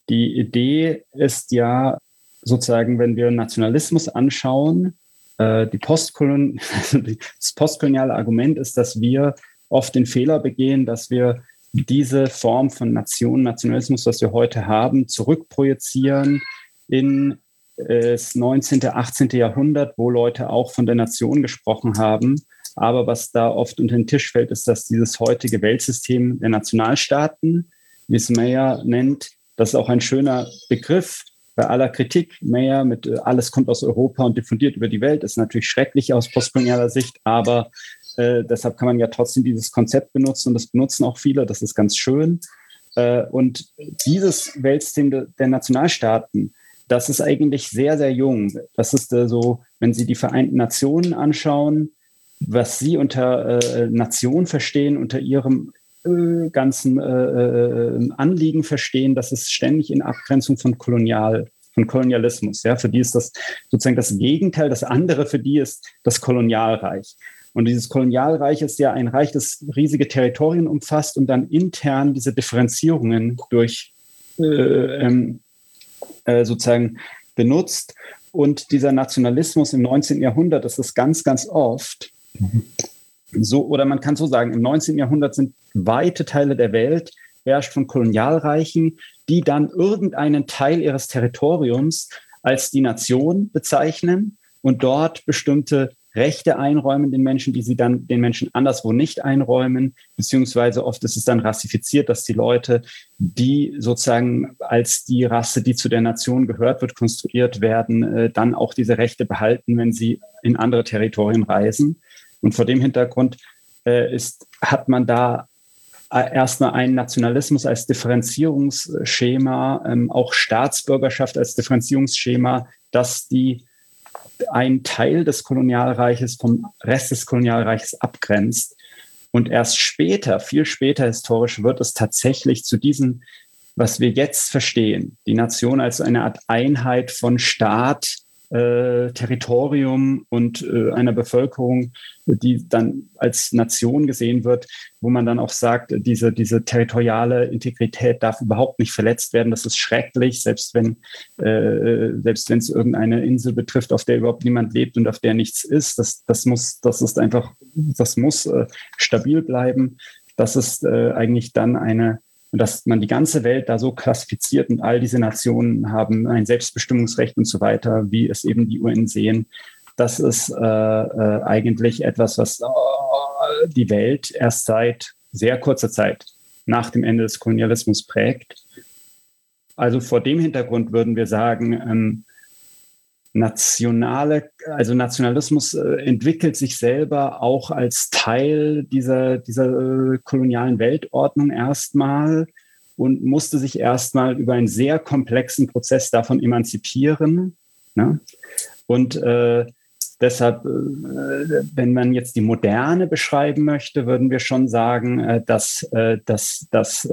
Die Idee ist ja sozusagen, wenn wir Nationalismus anschauen, äh, die Postkolon also das postkoloniale Argument ist, dass wir oft den Fehler begehen, dass wir diese Form von Nation, Nationalismus, was wir heute haben, zurückprojizieren in äh, das 19., 18. Jahrhundert, wo Leute auch von der Nation gesprochen haben aber was da oft unter den Tisch fällt, ist, dass dieses heutige Weltsystem der Nationalstaaten, wie es Mayer nennt, das ist auch ein schöner Begriff bei aller Kritik. Mayer mit äh, alles kommt aus Europa und diffundiert über die Welt ist natürlich schrecklich aus postkolonialer Sicht, aber äh, deshalb kann man ja trotzdem dieses Konzept benutzen und das benutzen auch viele. Das ist ganz schön. Äh, und dieses Weltsystem de, der Nationalstaaten, das ist eigentlich sehr, sehr jung. Das ist äh, so, wenn Sie die Vereinten Nationen anschauen, was Sie unter äh, Nation verstehen, unter Ihrem äh, ganzen äh, äh, Anliegen verstehen, das ist ständig in Abgrenzung von Kolonial, von Kolonialismus. Ja, für die ist das sozusagen das Gegenteil, das andere für die ist das Kolonialreich. Und dieses Kolonialreich ist ja ein Reich, das riesige Territorien umfasst und dann intern diese Differenzierungen durch äh, ähm, äh, sozusagen benutzt. Und dieser Nationalismus im 19. Jahrhundert, das ist ganz, ganz oft so, oder man kann so sagen, im 19. Jahrhundert sind weite Teile der Welt herrscht von Kolonialreichen, die dann irgendeinen Teil ihres Territoriums als die Nation bezeichnen und dort bestimmte Rechte einräumen den Menschen, die sie dann den Menschen anderswo nicht einräumen, beziehungsweise oft ist es dann rassifiziert, dass die Leute, die sozusagen als die Rasse, die zu der Nation gehört wird, konstruiert werden, äh, dann auch diese Rechte behalten, wenn sie in andere Territorien reisen. Und vor dem Hintergrund äh, ist, hat man da äh, erstmal einen Nationalismus als Differenzierungsschema, ähm, auch Staatsbürgerschaft als Differenzierungsschema, dass die einen Teil des Kolonialreiches vom Rest des Kolonialreiches abgrenzt. Und erst später, viel später historisch, wird es tatsächlich zu diesem, was wir jetzt verstehen, die Nation als eine Art Einheit von Staat, äh, Territorium und äh, einer Bevölkerung, die dann als Nation gesehen wird, wo man dann auch sagt, diese, diese territoriale Integrität darf überhaupt nicht verletzt werden. Das ist schrecklich, selbst wenn äh, selbst wenn es irgendeine Insel betrifft, auf der überhaupt niemand lebt und auf der nichts ist. Das, das muss, das ist einfach, das muss äh, stabil bleiben. Das ist äh, eigentlich dann eine und dass man die ganze Welt da so klassifiziert und all diese Nationen haben ein Selbstbestimmungsrecht und so weiter, wie es eben die UN sehen, das ist äh, äh, eigentlich etwas, was äh, die Welt erst seit sehr kurzer Zeit nach dem Ende des Kolonialismus prägt. Also vor dem Hintergrund würden wir sagen, ähm, nationale, also Nationalismus äh, entwickelt sich selber auch als Teil dieser, dieser äh, kolonialen Weltordnung erstmal und musste sich erstmal über einen sehr komplexen Prozess davon emanzipieren. Ne? Und äh, deshalb, äh, wenn man jetzt die Moderne beschreiben möchte, würden wir schon sagen, äh, dass, äh, dass, dass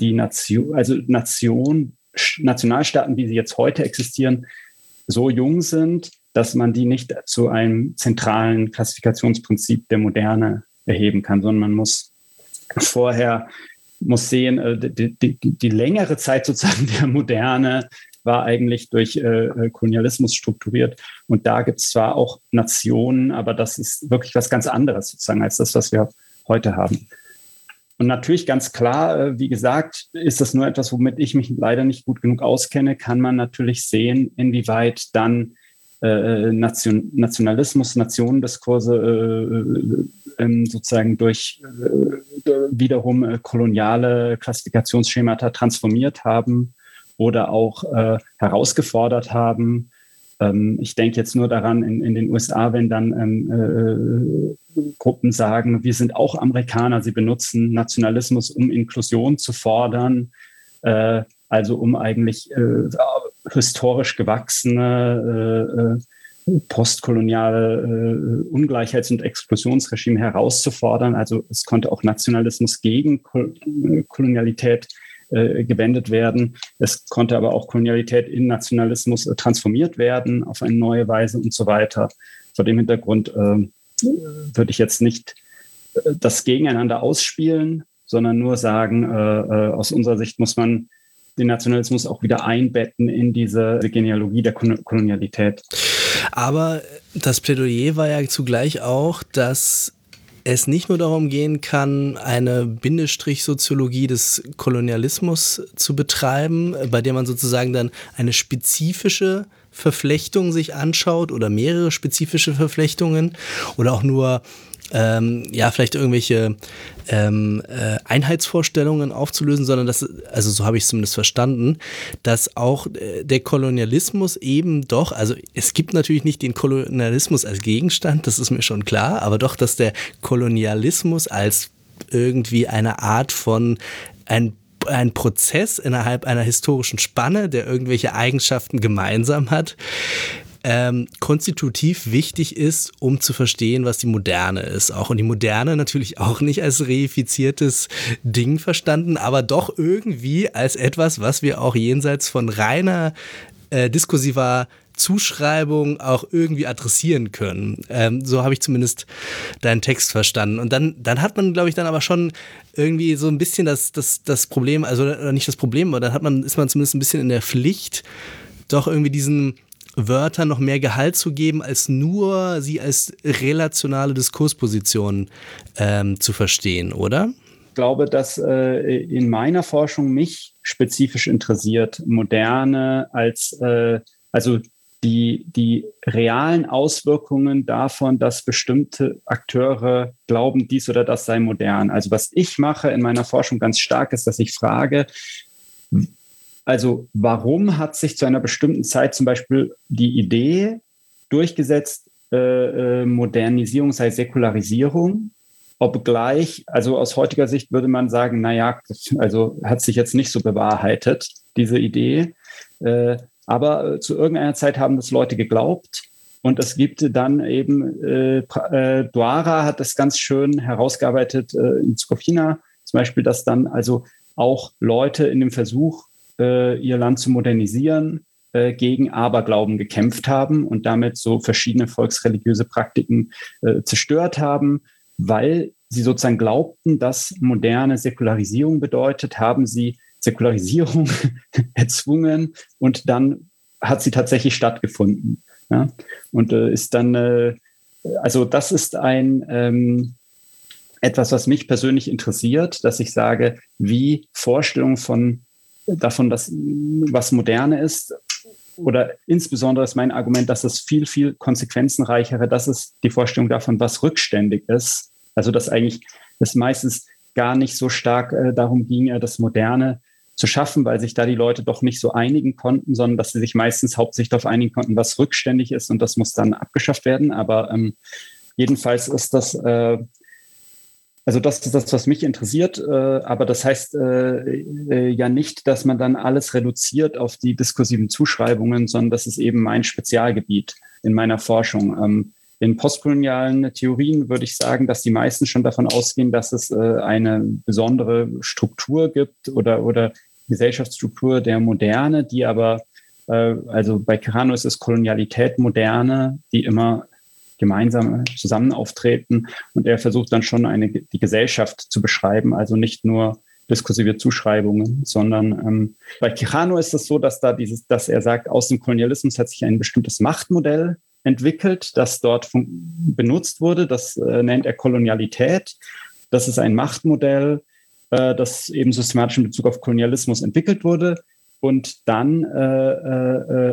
die Nation, also Nation, Nationalstaaten, wie sie jetzt heute existieren, so jung sind, dass man die nicht zu einem zentralen Klassifikationsprinzip der Moderne erheben kann, sondern man muss vorher muss sehen, äh, die, die, die längere Zeit sozusagen der Moderne war eigentlich durch äh, Kolonialismus strukturiert. Und da gibt es zwar auch Nationen, aber das ist wirklich was ganz anderes sozusagen als das, was wir heute haben. Und natürlich ganz klar, äh, wie gesagt, ist das nur etwas, womit ich mich leider nicht gut genug auskenne, kann man natürlich sehen, inwieweit dann äh, Nation, Nationalismus, Nationendiskurse äh, äh, sozusagen durch äh, wiederum äh, koloniale Klassifikationsschemata transformiert haben oder auch äh, herausgefordert haben. Ähm, ich denke jetzt nur daran in, in den USA, wenn dann ähm, Gruppen sagen, wir sind auch Amerikaner, sie benutzen Nationalismus, um Inklusion zu fordern, also um eigentlich historisch gewachsene äh, postkoloniale äh, Ungleichheits- und Exklusionsregime herauszufordern. Also es konnte auch Nationalismus gegen Kol äh, Kolonialität äh, gewendet werden. Es konnte aber auch Kolonialität in Nationalismus äh, transformiert werden auf eine neue Weise und so weiter. Vor dem Hintergrund äh, würde ich jetzt nicht das gegeneinander ausspielen, sondern nur sagen, aus unserer Sicht muss man den Nationalismus auch wieder einbetten in diese Genealogie der Kolonialität. Aber das Plädoyer war ja zugleich auch, dass es nicht nur darum gehen kann, eine Bindestrich-Soziologie des Kolonialismus zu betreiben, bei der man sozusagen dann eine spezifische Verflechtung sich anschaut oder mehrere spezifische Verflechtungen oder auch nur ähm, ja, vielleicht irgendwelche ähm, äh, Einheitsvorstellungen aufzulösen, sondern dass, also so habe ich es zumindest verstanden, dass auch äh, der Kolonialismus eben doch, also es gibt natürlich nicht den Kolonialismus als Gegenstand, das ist mir schon klar, aber doch, dass der Kolonialismus als irgendwie eine Art von ein ein Prozess innerhalb einer historischen Spanne, der irgendwelche Eigenschaften gemeinsam hat, ähm, konstitutiv wichtig ist, um zu verstehen, was die Moderne ist. Auch und die Moderne natürlich auch nicht als reifiziertes Ding verstanden, aber doch irgendwie als etwas, was wir auch jenseits von reiner äh, diskursiver Zuschreibung auch irgendwie adressieren können. Ähm, so habe ich zumindest deinen Text verstanden. Und dann, dann hat man, glaube ich, dann aber schon irgendwie so ein bisschen das, das, das Problem, also nicht das Problem, aber dann hat man, ist man zumindest ein bisschen in der Pflicht, doch irgendwie diesen Wörtern noch mehr Gehalt zu geben, als nur sie als relationale Diskursposition ähm, zu verstehen, oder? Ich glaube, dass äh, in meiner Forschung mich spezifisch interessiert, moderne als, äh, also die, die realen Auswirkungen davon, dass bestimmte Akteure glauben, dies oder das sei modern. Also was ich mache in meiner Forschung ganz stark ist, dass ich frage, also warum hat sich zu einer bestimmten Zeit zum Beispiel die Idee durchgesetzt, äh, äh, Modernisierung sei Säkularisierung? Obgleich, also aus heutiger Sicht würde man sagen, naja, also hat sich jetzt nicht so bewahrheitet, diese Idee. Äh, aber zu irgendeiner Zeit haben das Leute geglaubt. Und es gibt dann eben, äh, äh, Duara hat das ganz schön herausgearbeitet äh, in Skopina, zum Beispiel, dass dann also auch Leute in dem Versuch, äh, ihr Land zu modernisieren, äh, gegen Aberglauben gekämpft haben und damit so verschiedene volksreligiöse Praktiken äh, zerstört haben, weil sie sozusagen glaubten, dass moderne Säkularisierung bedeutet, haben sie Säkularisierung erzwungen und dann hat sie tatsächlich stattgefunden. Ja? Und äh, ist dann, äh, also das ist ein ähm, etwas, was mich persönlich interessiert, dass ich sage, wie Vorstellungen von davon, dass was moderne ist. Oder insbesondere ist mein Argument, dass es viel, viel konsequenzenreichere, das ist die Vorstellung davon, was rückständig ist. Also dass eigentlich es meistens gar nicht so stark äh, darum ging, äh, das Moderne zu schaffen, weil sich da die Leute doch nicht so einigen konnten, sondern dass sie sich meistens hauptsächlich darauf einigen konnten, was rückständig ist und das muss dann abgeschafft werden. Aber ähm, jedenfalls ist das äh, also das ist das, was mich interessiert, äh, aber das heißt äh, äh, ja nicht, dass man dann alles reduziert auf die diskursiven Zuschreibungen, sondern das ist eben mein Spezialgebiet in meiner Forschung. Ähm, in postkolonialen Theorien würde ich sagen, dass die meisten schon davon ausgehen, dass es eine besondere Struktur gibt oder, oder Gesellschaftsstruktur der Moderne, die aber, also bei Carano ist es Kolonialität Moderne, die immer gemeinsam zusammen auftreten. Und er versucht dann schon eine, die Gesellschaft zu beschreiben, also nicht nur diskursive Zuschreibungen, sondern ähm, bei Quijano ist es so, dass da dieses, dass er sagt, aus dem Kolonialismus hat sich ein bestimmtes Machtmodell entwickelt, das dort benutzt wurde. Das äh, nennt er Kolonialität. Das ist ein Machtmodell, äh, das eben systematisch in Bezug auf Kolonialismus entwickelt wurde. Und dann, äh, äh,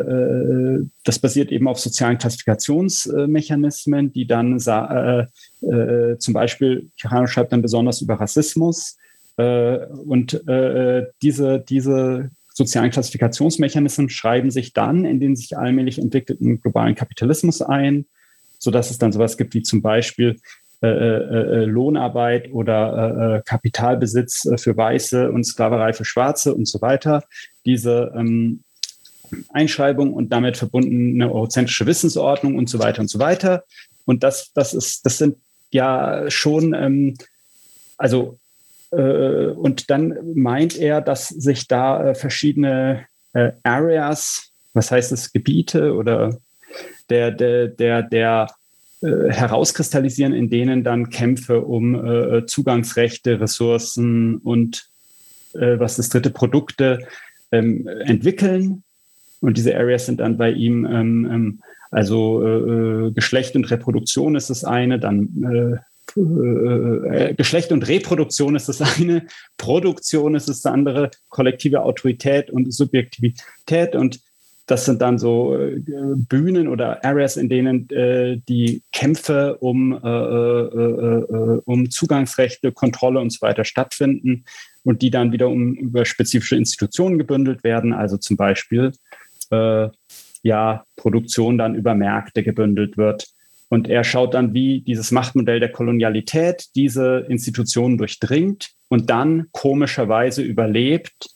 äh, das basiert eben auf sozialen Klassifikationsmechanismen, die dann äh, äh, zum Beispiel, Quijano schreibt dann besonders über Rassismus. Äh, und diese, diese sozialen Klassifikationsmechanismen schreiben sich dann in den sich allmählich entwickelten globalen Kapitalismus ein, sodass es dann sowas gibt wie zum Beispiel Lohnarbeit oder äh, Kapitalbesitz für Weiße und Sklaverei für Schwarze und so weiter. Diese ähm, Einschreibung und damit verbunden eine eurozentrische Wissensordnung und so weiter und so weiter. Und das, das ist, das sind ja schon, ähm, also äh, und dann meint er, dass sich da äh, verschiedene äh, Areas, was heißt es, Gebiete oder der, der, der, der äh, herauskristallisieren, in denen dann Kämpfe um äh, Zugangsrechte, Ressourcen und äh, was das dritte Produkte ähm, entwickeln. Und diese Areas sind dann bei ihm ähm, ähm, also äh, äh Geschlecht und Reproduktion ist das eine, dann äh, Geschlecht und Reproduktion ist das eine, Produktion ist das andere, kollektive Autorität und Subjektivität und das sind dann so äh, Bühnen oder Areas, in denen äh, die Kämpfe um, äh, äh, äh, um Zugangsrechte, Kontrolle und so weiter stattfinden und die dann wiederum über spezifische Institutionen gebündelt werden, also zum Beispiel ja Produktion dann über Märkte gebündelt wird. Und er schaut dann, wie dieses Machtmodell der Kolonialität diese Institutionen durchdringt und dann komischerweise überlebt.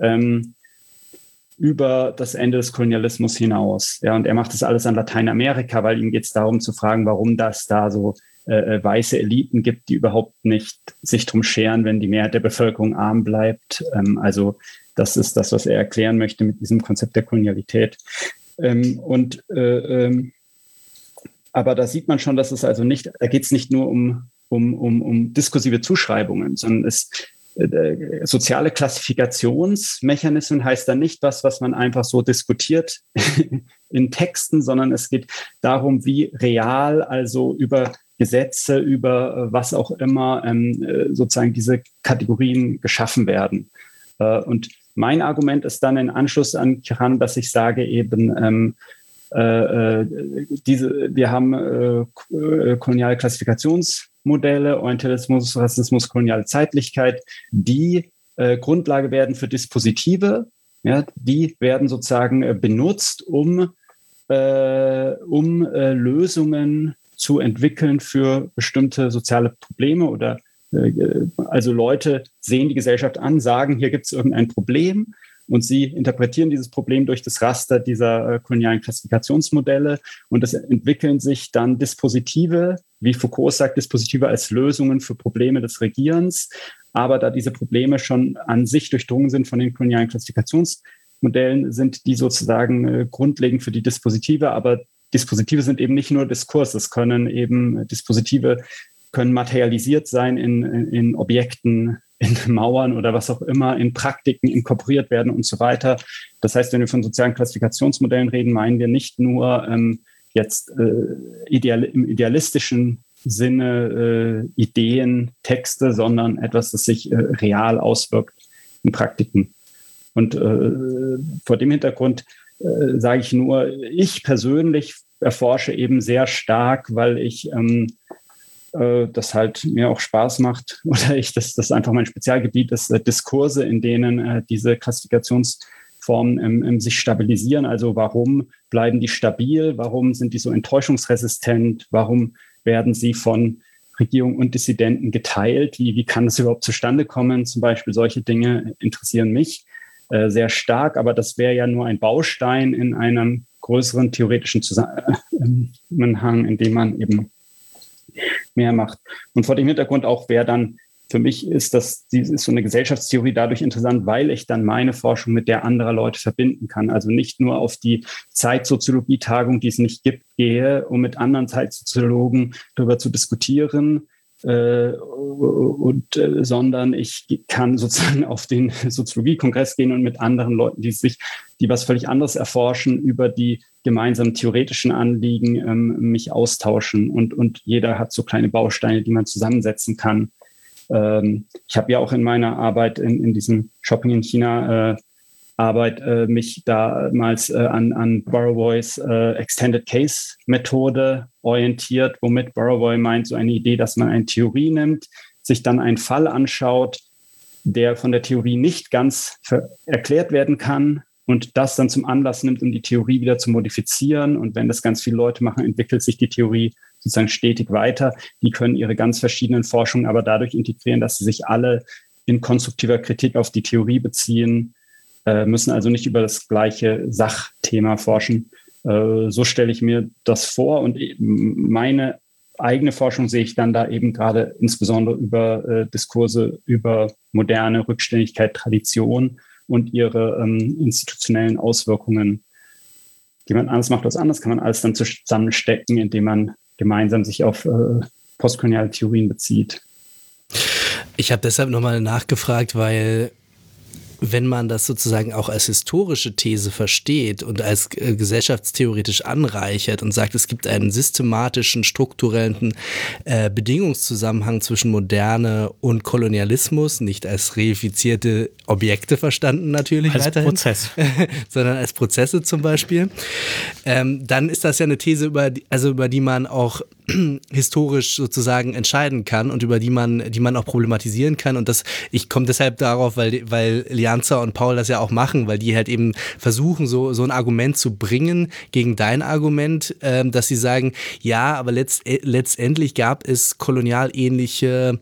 Ähm, über das Ende des Kolonialismus hinaus. Ja, und er macht das alles an Lateinamerika, weil ihm geht es darum zu fragen, warum das da so äh, äh, weiße Eliten gibt, die überhaupt nicht sich drum scheren, wenn die Mehrheit der Bevölkerung arm bleibt. Ähm, also das ist das, was er erklären möchte mit diesem Konzept der Kolonialität. Ähm, und äh, ähm, aber da sieht man schon, dass es also nicht, da geht es nicht nur um, um, um, um diskursive Zuschreibungen, sondern es äh, soziale Klassifikationsmechanismen heißt dann nicht was, was man einfach so diskutiert in Texten, sondern es geht darum, wie real, also über Gesetze, über äh, was auch immer ähm, äh, sozusagen diese Kategorien geschaffen werden. Äh, und mein Argument ist dann in Anschluss an Kiran, dass ich sage eben, ähm, äh, diese, wir haben äh, koloniale Klassifikations Modelle, Orientalismus, Rassismus, koloniale Zeitlichkeit, die äh, Grundlage werden für Dispositive. Ja, die werden sozusagen äh, benutzt, um, äh, um äh, Lösungen zu entwickeln für bestimmte soziale Probleme oder äh, also Leute sehen die Gesellschaft an, sagen, hier gibt es irgendein Problem und sie interpretieren dieses Problem durch das Raster dieser äh, kolonialen Klassifikationsmodelle und es entwickeln sich dann Dispositive, wie Foucault sagt, Dispositive als Lösungen für Probleme des Regierens. Aber da diese Probleme schon an sich durchdrungen sind von den kolonialen Klassifikationsmodellen, sind die sozusagen äh, grundlegend für die Dispositive. Aber Dispositive sind eben nicht nur Diskurs, es können eben Dispositive können materialisiert sein in, in, in Objekten, in Mauern oder was auch immer in Praktiken inkorporiert werden und so weiter. Das heißt, wenn wir von sozialen Klassifikationsmodellen reden, meinen wir nicht nur ähm, jetzt äh, ideal, im idealistischen Sinne äh, Ideen, Texte, sondern etwas, das sich äh, real auswirkt in Praktiken. Und äh, vor dem Hintergrund äh, sage ich nur, ich persönlich erforsche eben sehr stark, weil ich ähm, äh, das halt mir auch Spaß macht oder ich das, das einfach mein Spezialgebiet ist, äh, Diskurse, in denen äh, diese Klassifikationsformen ähm, ähm, sich stabilisieren. Also warum bleiben die stabil? Warum sind die so enttäuschungsresistent? Warum werden sie von Regierung und Dissidenten geteilt? Wie, wie kann das überhaupt zustande kommen? Zum Beispiel solche Dinge interessieren mich äh, sehr stark, aber das wäre ja nur ein Baustein in einem größeren theoretischen Zusammenhang, in dem man eben mehr macht. Und vor dem Hintergrund auch, wer dann für mich ist das, ist so eine Gesellschaftstheorie dadurch interessant, weil ich dann meine Forschung mit der anderer Leute verbinden kann. Also nicht nur auf die Zeitsoziologie-Tagung, die es nicht gibt, gehe, um mit anderen Zeitsoziologen darüber zu diskutieren, äh, und, äh, sondern ich kann sozusagen auf den Soziologiekongress gehen und mit anderen Leuten, die sich, die was völlig anderes erforschen, über die gemeinsamen theoretischen Anliegen ähm, mich austauschen und, und jeder hat so kleine Bausteine, die man zusammensetzen kann. Ähm, ich habe ja auch in meiner Arbeit in, in diesem Shopping in China äh, Arbeit äh, mich damals äh, an, an Borrowboys äh, Extended Case Methode orientiert, womit Borrowboy meint, so eine Idee, dass man eine Theorie nimmt, sich dann einen Fall anschaut, der von der Theorie nicht ganz erklärt werden kann und das dann zum Anlass nimmt, um die Theorie wieder zu modifizieren. Und wenn das ganz viele Leute machen, entwickelt sich die Theorie sozusagen stetig weiter. Die können ihre ganz verschiedenen Forschungen aber dadurch integrieren, dass sie sich alle in konstruktiver Kritik auf die Theorie beziehen äh, müssen also nicht über das gleiche Sachthema forschen. Äh, so stelle ich mir das vor und meine eigene Forschung sehe ich dann da eben gerade insbesondere über äh, Diskurse über moderne Rückständigkeit, Tradition und ihre ähm, institutionellen Auswirkungen. Jemand anders macht was anderes, kann man alles dann zusammenstecken, indem man gemeinsam sich auf äh, postkoloniale Theorien bezieht. Ich habe deshalb nochmal nachgefragt, weil wenn man das sozusagen auch als historische These versteht und als äh, gesellschaftstheoretisch anreichert und sagt, es gibt einen systematischen, strukturellen äh, Bedingungszusammenhang zwischen Moderne und Kolonialismus, nicht als reifizierte Objekte verstanden natürlich als weiterhin, Prozess. sondern als Prozesse zum Beispiel, ähm, dann ist das ja eine These, über die, also über die man auch historisch sozusagen entscheiden kann und über die man, die man auch problematisieren kann. Und das, ich komme deshalb darauf, weil, weil Lianza und Paul das ja auch machen, weil die halt eben versuchen, so, so ein Argument zu bringen gegen dein Argument, äh, dass sie sagen, ja, aber letzt, äh, letztendlich gab es kolonialähnliche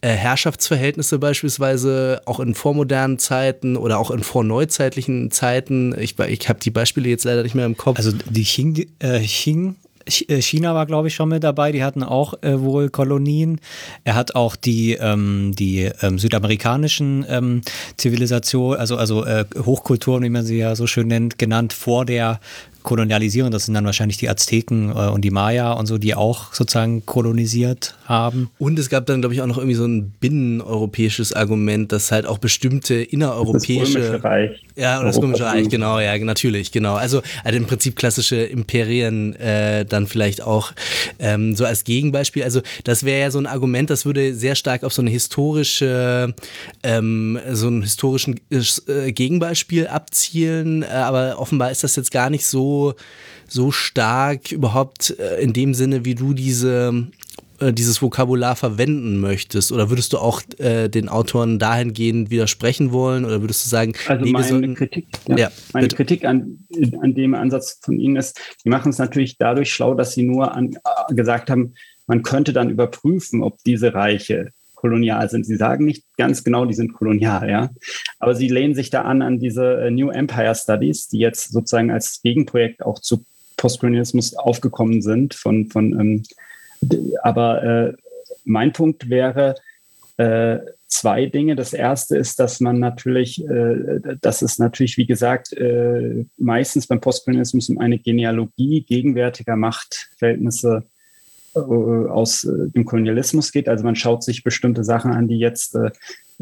äh, Herrschaftsverhältnisse beispielsweise auch in vormodernen Zeiten oder auch in vorneuzeitlichen Zeiten. Ich, ich habe die Beispiele jetzt leider nicht mehr im Kopf. Also die Qing, äh, Qing China war, glaube ich, schon mit dabei. Die hatten auch äh, wohl Kolonien. Er hat auch die, ähm, die ähm, südamerikanischen ähm, Zivilisationen, also, also äh, Hochkulturen, wie man sie ja so schön nennt, genannt vor der Kolonialisierung. Das sind dann wahrscheinlich die Azteken äh, und die Maya und so, die auch sozusagen kolonisiert haben. Und es gab dann, glaube ich, auch noch irgendwie so ein binneneuropäisches Argument, dass halt auch bestimmte innereuropäische. Das Römische Reich. Ja, oder das Römische Reich, genau, ja, natürlich, genau. Also, also im Prinzip klassische Imperien äh, dann vielleicht auch ähm, so als Gegenbeispiel. Also, das wäre ja so ein Argument, das würde sehr stark auf so eine historische, ähm, so einen historischen äh, Gegenbeispiel abzielen. Äh, aber offenbar ist das jetzt gar nicht so so, stark überhaupt äh, in dem Sinne, wie du diese äh, dieses Vokabular verwenden möchtest? Oder würdest du auch äh, den Autoren dahingehend widersprechen wollen? Oder würdest du sagen, also nee, meine Kritik, ja, ja, meine Kritik an, an dem Ansatz von Ihnen ist, die machen es natürlich dadurch schlau, dass sie nur an, äh, gesagt haben, man könnte dann überprüfen, ob diese Reiche kolonial sind. Sie sagen nicht ganz genau, die sind kolonial, ja. Aber sie lehnen sich da an, an diese äh, New Empire Studies, die jetzt sozusagen als Gegenprojekt auch zu Postkolonialismus aufgekommen sind von, von ähm, aber äh, mein Punkt wäre, äh, zwei Dinge. Das erste ist, dass man natürlich, äh, dass es natürlich, wie gesagt, äh, meistens beim Postkolonialismus um eine Genealogie gegenwärtiger Machtverhältnisse äh, aus äh, dem Kolonialismus geht. Also man schaut sich bestimmte Sachen an, die jetzt, äh,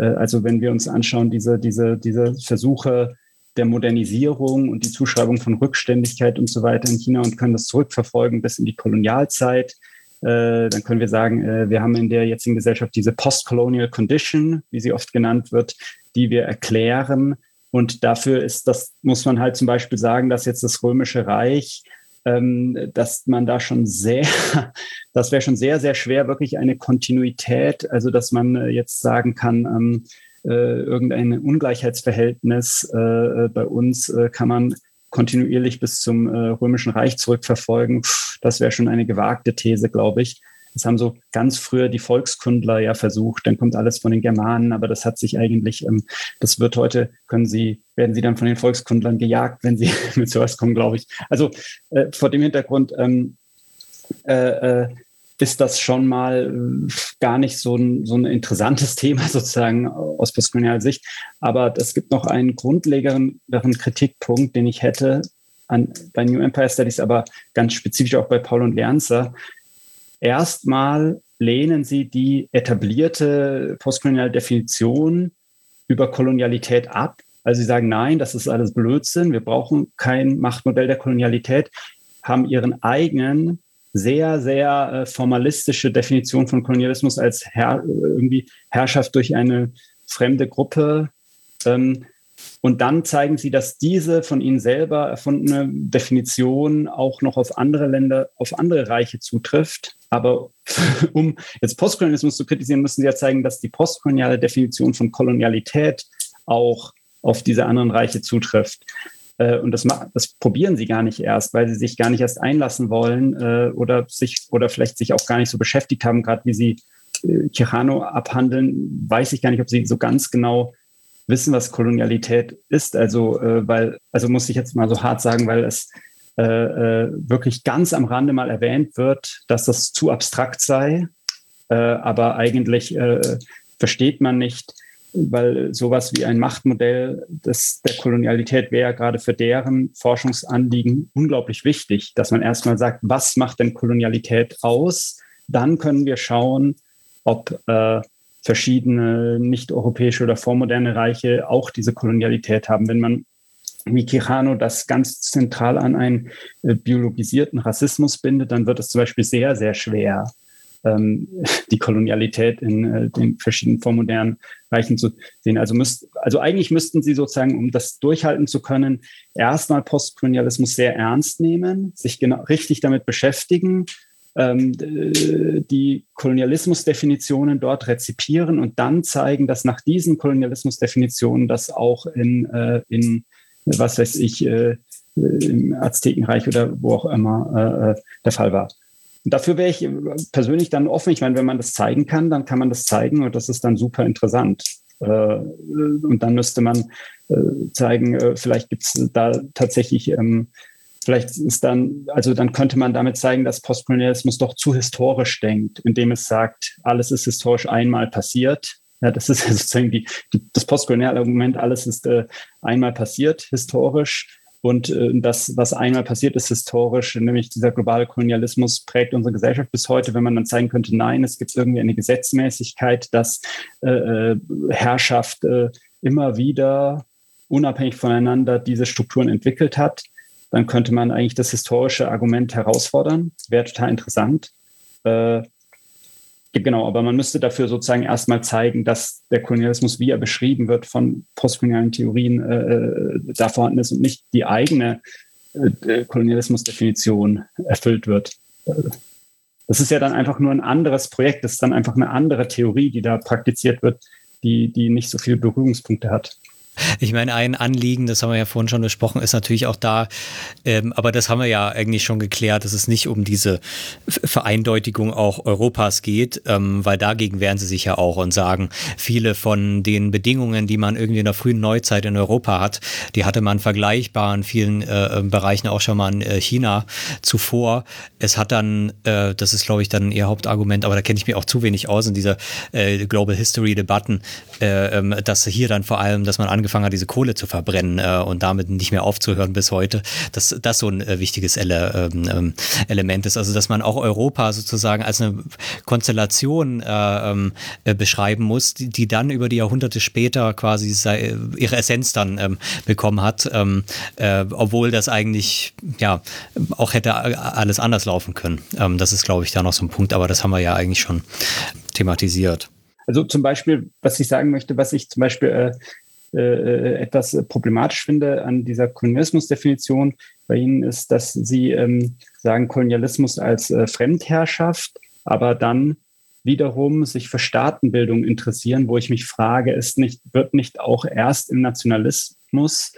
also wenn wir uns anschauen, diese, diese, diese Versuche der Modernisierung und die Zuschreibung von Rückständigkeit und so weiter in China und können das zurückverfolgen bis in die Kolonialzeit. dann können wir sagen, wir haben in der jetzigen Gesellschaft diese Post-Colonial Condition, wie sie oft genannt wird, die wir erklären. Und dafür ist das, muss man halt zum Beispiel sagen, dass jetzt das Römische Reich ähm, dass man da schon sehr, das wäre schon sehr, sehr schwer, wirklich eine Kontinuität, also dass man äh, jetzt sagen kann, ähm, äh, irgendein Ungleichheitsverhältnis äh, bei uns äh, kann man kontinuierlich bis zum äh, Römischen Reich zurückverfolgen. Das wäre schon eine gewagte These, glaube ich. Das haben so ganz früher die Volkskundler ja versucht. Dann kommt alles von den Germanen, aber das hat sich eigentlich, ähm, das wird heute, können sie, werden sie dann von den Volkskundlern gejagt, wenn sie mit sowas kommen, glaube ich. Also äh, vor dem Hintergrund ähm, äh, äh, ist das schon mal äh, gar nicht so ein, so ein interessantes Thema sozusagen aus postkolonialer Sicht. Aber es gibt noch einen grundlegeren Kritikpunkt, den ich hätte an, bei New Empire Studies, aber ganz spezifisch auch bei Paul und Lernzer erstmal lehnen sie die etablierte postkoloniale Definition über Kolonialität ab. Also sie sagen, nein, das ist alles Blödsinn, wir brauchen kein Machtmodell der Kolonialität, haben ihren eigenen sehr, sehr äh, formalistische Definition von Kolonialismus als Herr, irgendwie Herrschaft durch eine fremde Gruppe. Ähm, und dann zeigen sie, dass diese von ihnen selber erfundene Definition auch noch auf andere Länder, auf andere Reiche zutrifft. Aber um jetzt Postkolonialismus zu kritisieren, müssen sie ja zeigen, dass die postkoloniale Definition von Kolonialität auch auf diese anderen Reiche zutrifft. Äh, und das, das probieren sie gar nicht erst, weil sie sich gar nicht erst einlassen wollen äh, oder sich oder vielleicht sich auch gar nicht so beschäftigt haben, gerade wie sie äh, Quijano abhandeln, weiß ich gar nicht, ob sie so ganz genau wissen, was Kolonialität ist. Also, äh, weil, also muss ich jetzt mal so hart sagen, weil es äh, äh, wirklich ganz am Rande mal erwähnt wird, dass das zu abstrakt sei. Äh, aber eigentlich äh, versteht man nicht, weil sowas wie ein Machtmodell des, der Kolonialität wäre gerade für deren Forschungsanliegen unglaublich wichtig, dass man erstmal sagt, was macht denn Kolonialität aus? Dann können wir schauen, ob äh, verschiedene nicht-europäische oder vormoderne Reiche auch diese Kolonialität haben. Wenn man wie Quijano das ganz zentral an einen äh, biologisierten Rassismus bindet, dann wird es zum Beispiel sehr, sehr schwer, ähm, die Kolonialität in äh, den verschiedenen vormodernen Reichen zu sehen. Also, müsst, also eigentlich müssten sie sozusagen, um das durchhalten zu können, erstmal Postkolonialismus sehr ernst nehmen, sich genau richtig damit beschäftigen, ähm, die Kolonialismusdefinitionen dort rezipieren und dann zeigen, dass nach diesen Kolonialismusdefinitionen das auch in, äh, in was weiß ich, äh, im Aztekenreich oder wo auch immer äh, der Fall war. Und dafür wäre ich persönlich dann offen. Ich meine, wenn man das zeigen kann, dann kann man das zeigen und das ist dann super interessant. und dann müsste man zeigen, vielleicht gibt es da tatsächlich ähm, Vielleicht ist dann, also dann könnte man damit zeigen, dass Postkolonialismus doch zu historisch denkt, indem es sagt, alles ist historisch einmal passiert. Ja, das ist sozusagen die, die das postkoloniale Argument, alles ist äh, einmal passiert, historisch. Und äh, das, was einmal passiert ist, historisch, nämlich dieser globale Kolonialismus prägt unsere Gesellschaft bis heute. Wenn man dann zeigen könnte, nein, es gibt irgendwie eine Gesetzmäßigkeit, dass äh, äh Herrschaft äh, immer wieder unabhängig voneinander diese Strukturen entwickelt hat, dann könnte man eigentlich das historische Argument herausfordern. Wäre total interessant. Äh, genau, aber man müsste dafür sozusagen erstmal zeigen, dass der Kolonialismus, wie er beschrieben wird von postkolonialen Theorien, äh, äh da vorhanden ist und nicht die eigene äh, Kolonialismusdefinition erfüllt wird. Das ist ja dann einfach nur ein anderes Projekt, das ist dann einfach eine andere Theorie, die da praktiziert wird, die, die nicht so viele Berührungspunkte hat. Ich meine, ein Anliegen, das haben wir ja vorhin schon besprochen, ist natürlich auch da, ähm, aber das haben wir ja eigentlich schon geklärt, dass es nicht um diese Vereindeutigung auch Europas geht, ähm, weil dagegen wehren sie sich ja auch und sagen, viele von den Bedingungen, die man irgendwie in der frühen Neuzeit in Europa hat, die hatte man vergleichbar in vielen äh, Bereichen auch schon mal in äh, China zuvor. Es hat dann, äh, das ist glaube ich dann ihr Hauptargument, aber da kenne ich mich auch zu wenig aus in dieser äh, Global History Debatten, äh, ähm, dass hier dann vor allem, dass man angefangen angefangen hat, diese Kohle zu verbrennen äh, und damit nicht mehr aufzuhören bis heute, dass das so ein äh, wichtiges Ele ähm, ähm, Element ist. Also dass man auch Europa sozusagen als eine Konstellation äh, ähm, äh, beschreiben muss, die, die, dann über die Jahrhunderte später quasi sei, ihre Essenz dann ähm, bekommen hat, ähm, äh, obwohl das eigentlich ja auch hätte alles anders laufen können. Ähm, das ist, glaube ich, da noch so ein Punkt, aber das haben wir ja eigentlich schon thematisiert. Also zum Beispiel, was ich sagen möchte, was ich zum Beispiel äh, äh, etwas problematisch finde an dieser Kolonialismusdefinition bei Ihnen ist, dass Sie ähm, sagen Kolonialismus als äh, Fremdherrschaft, aber dann wiederum sich für Staatenbildung interessieren, wo ich mich frage, ist nicht, wird nicht auch erst im Nationalismus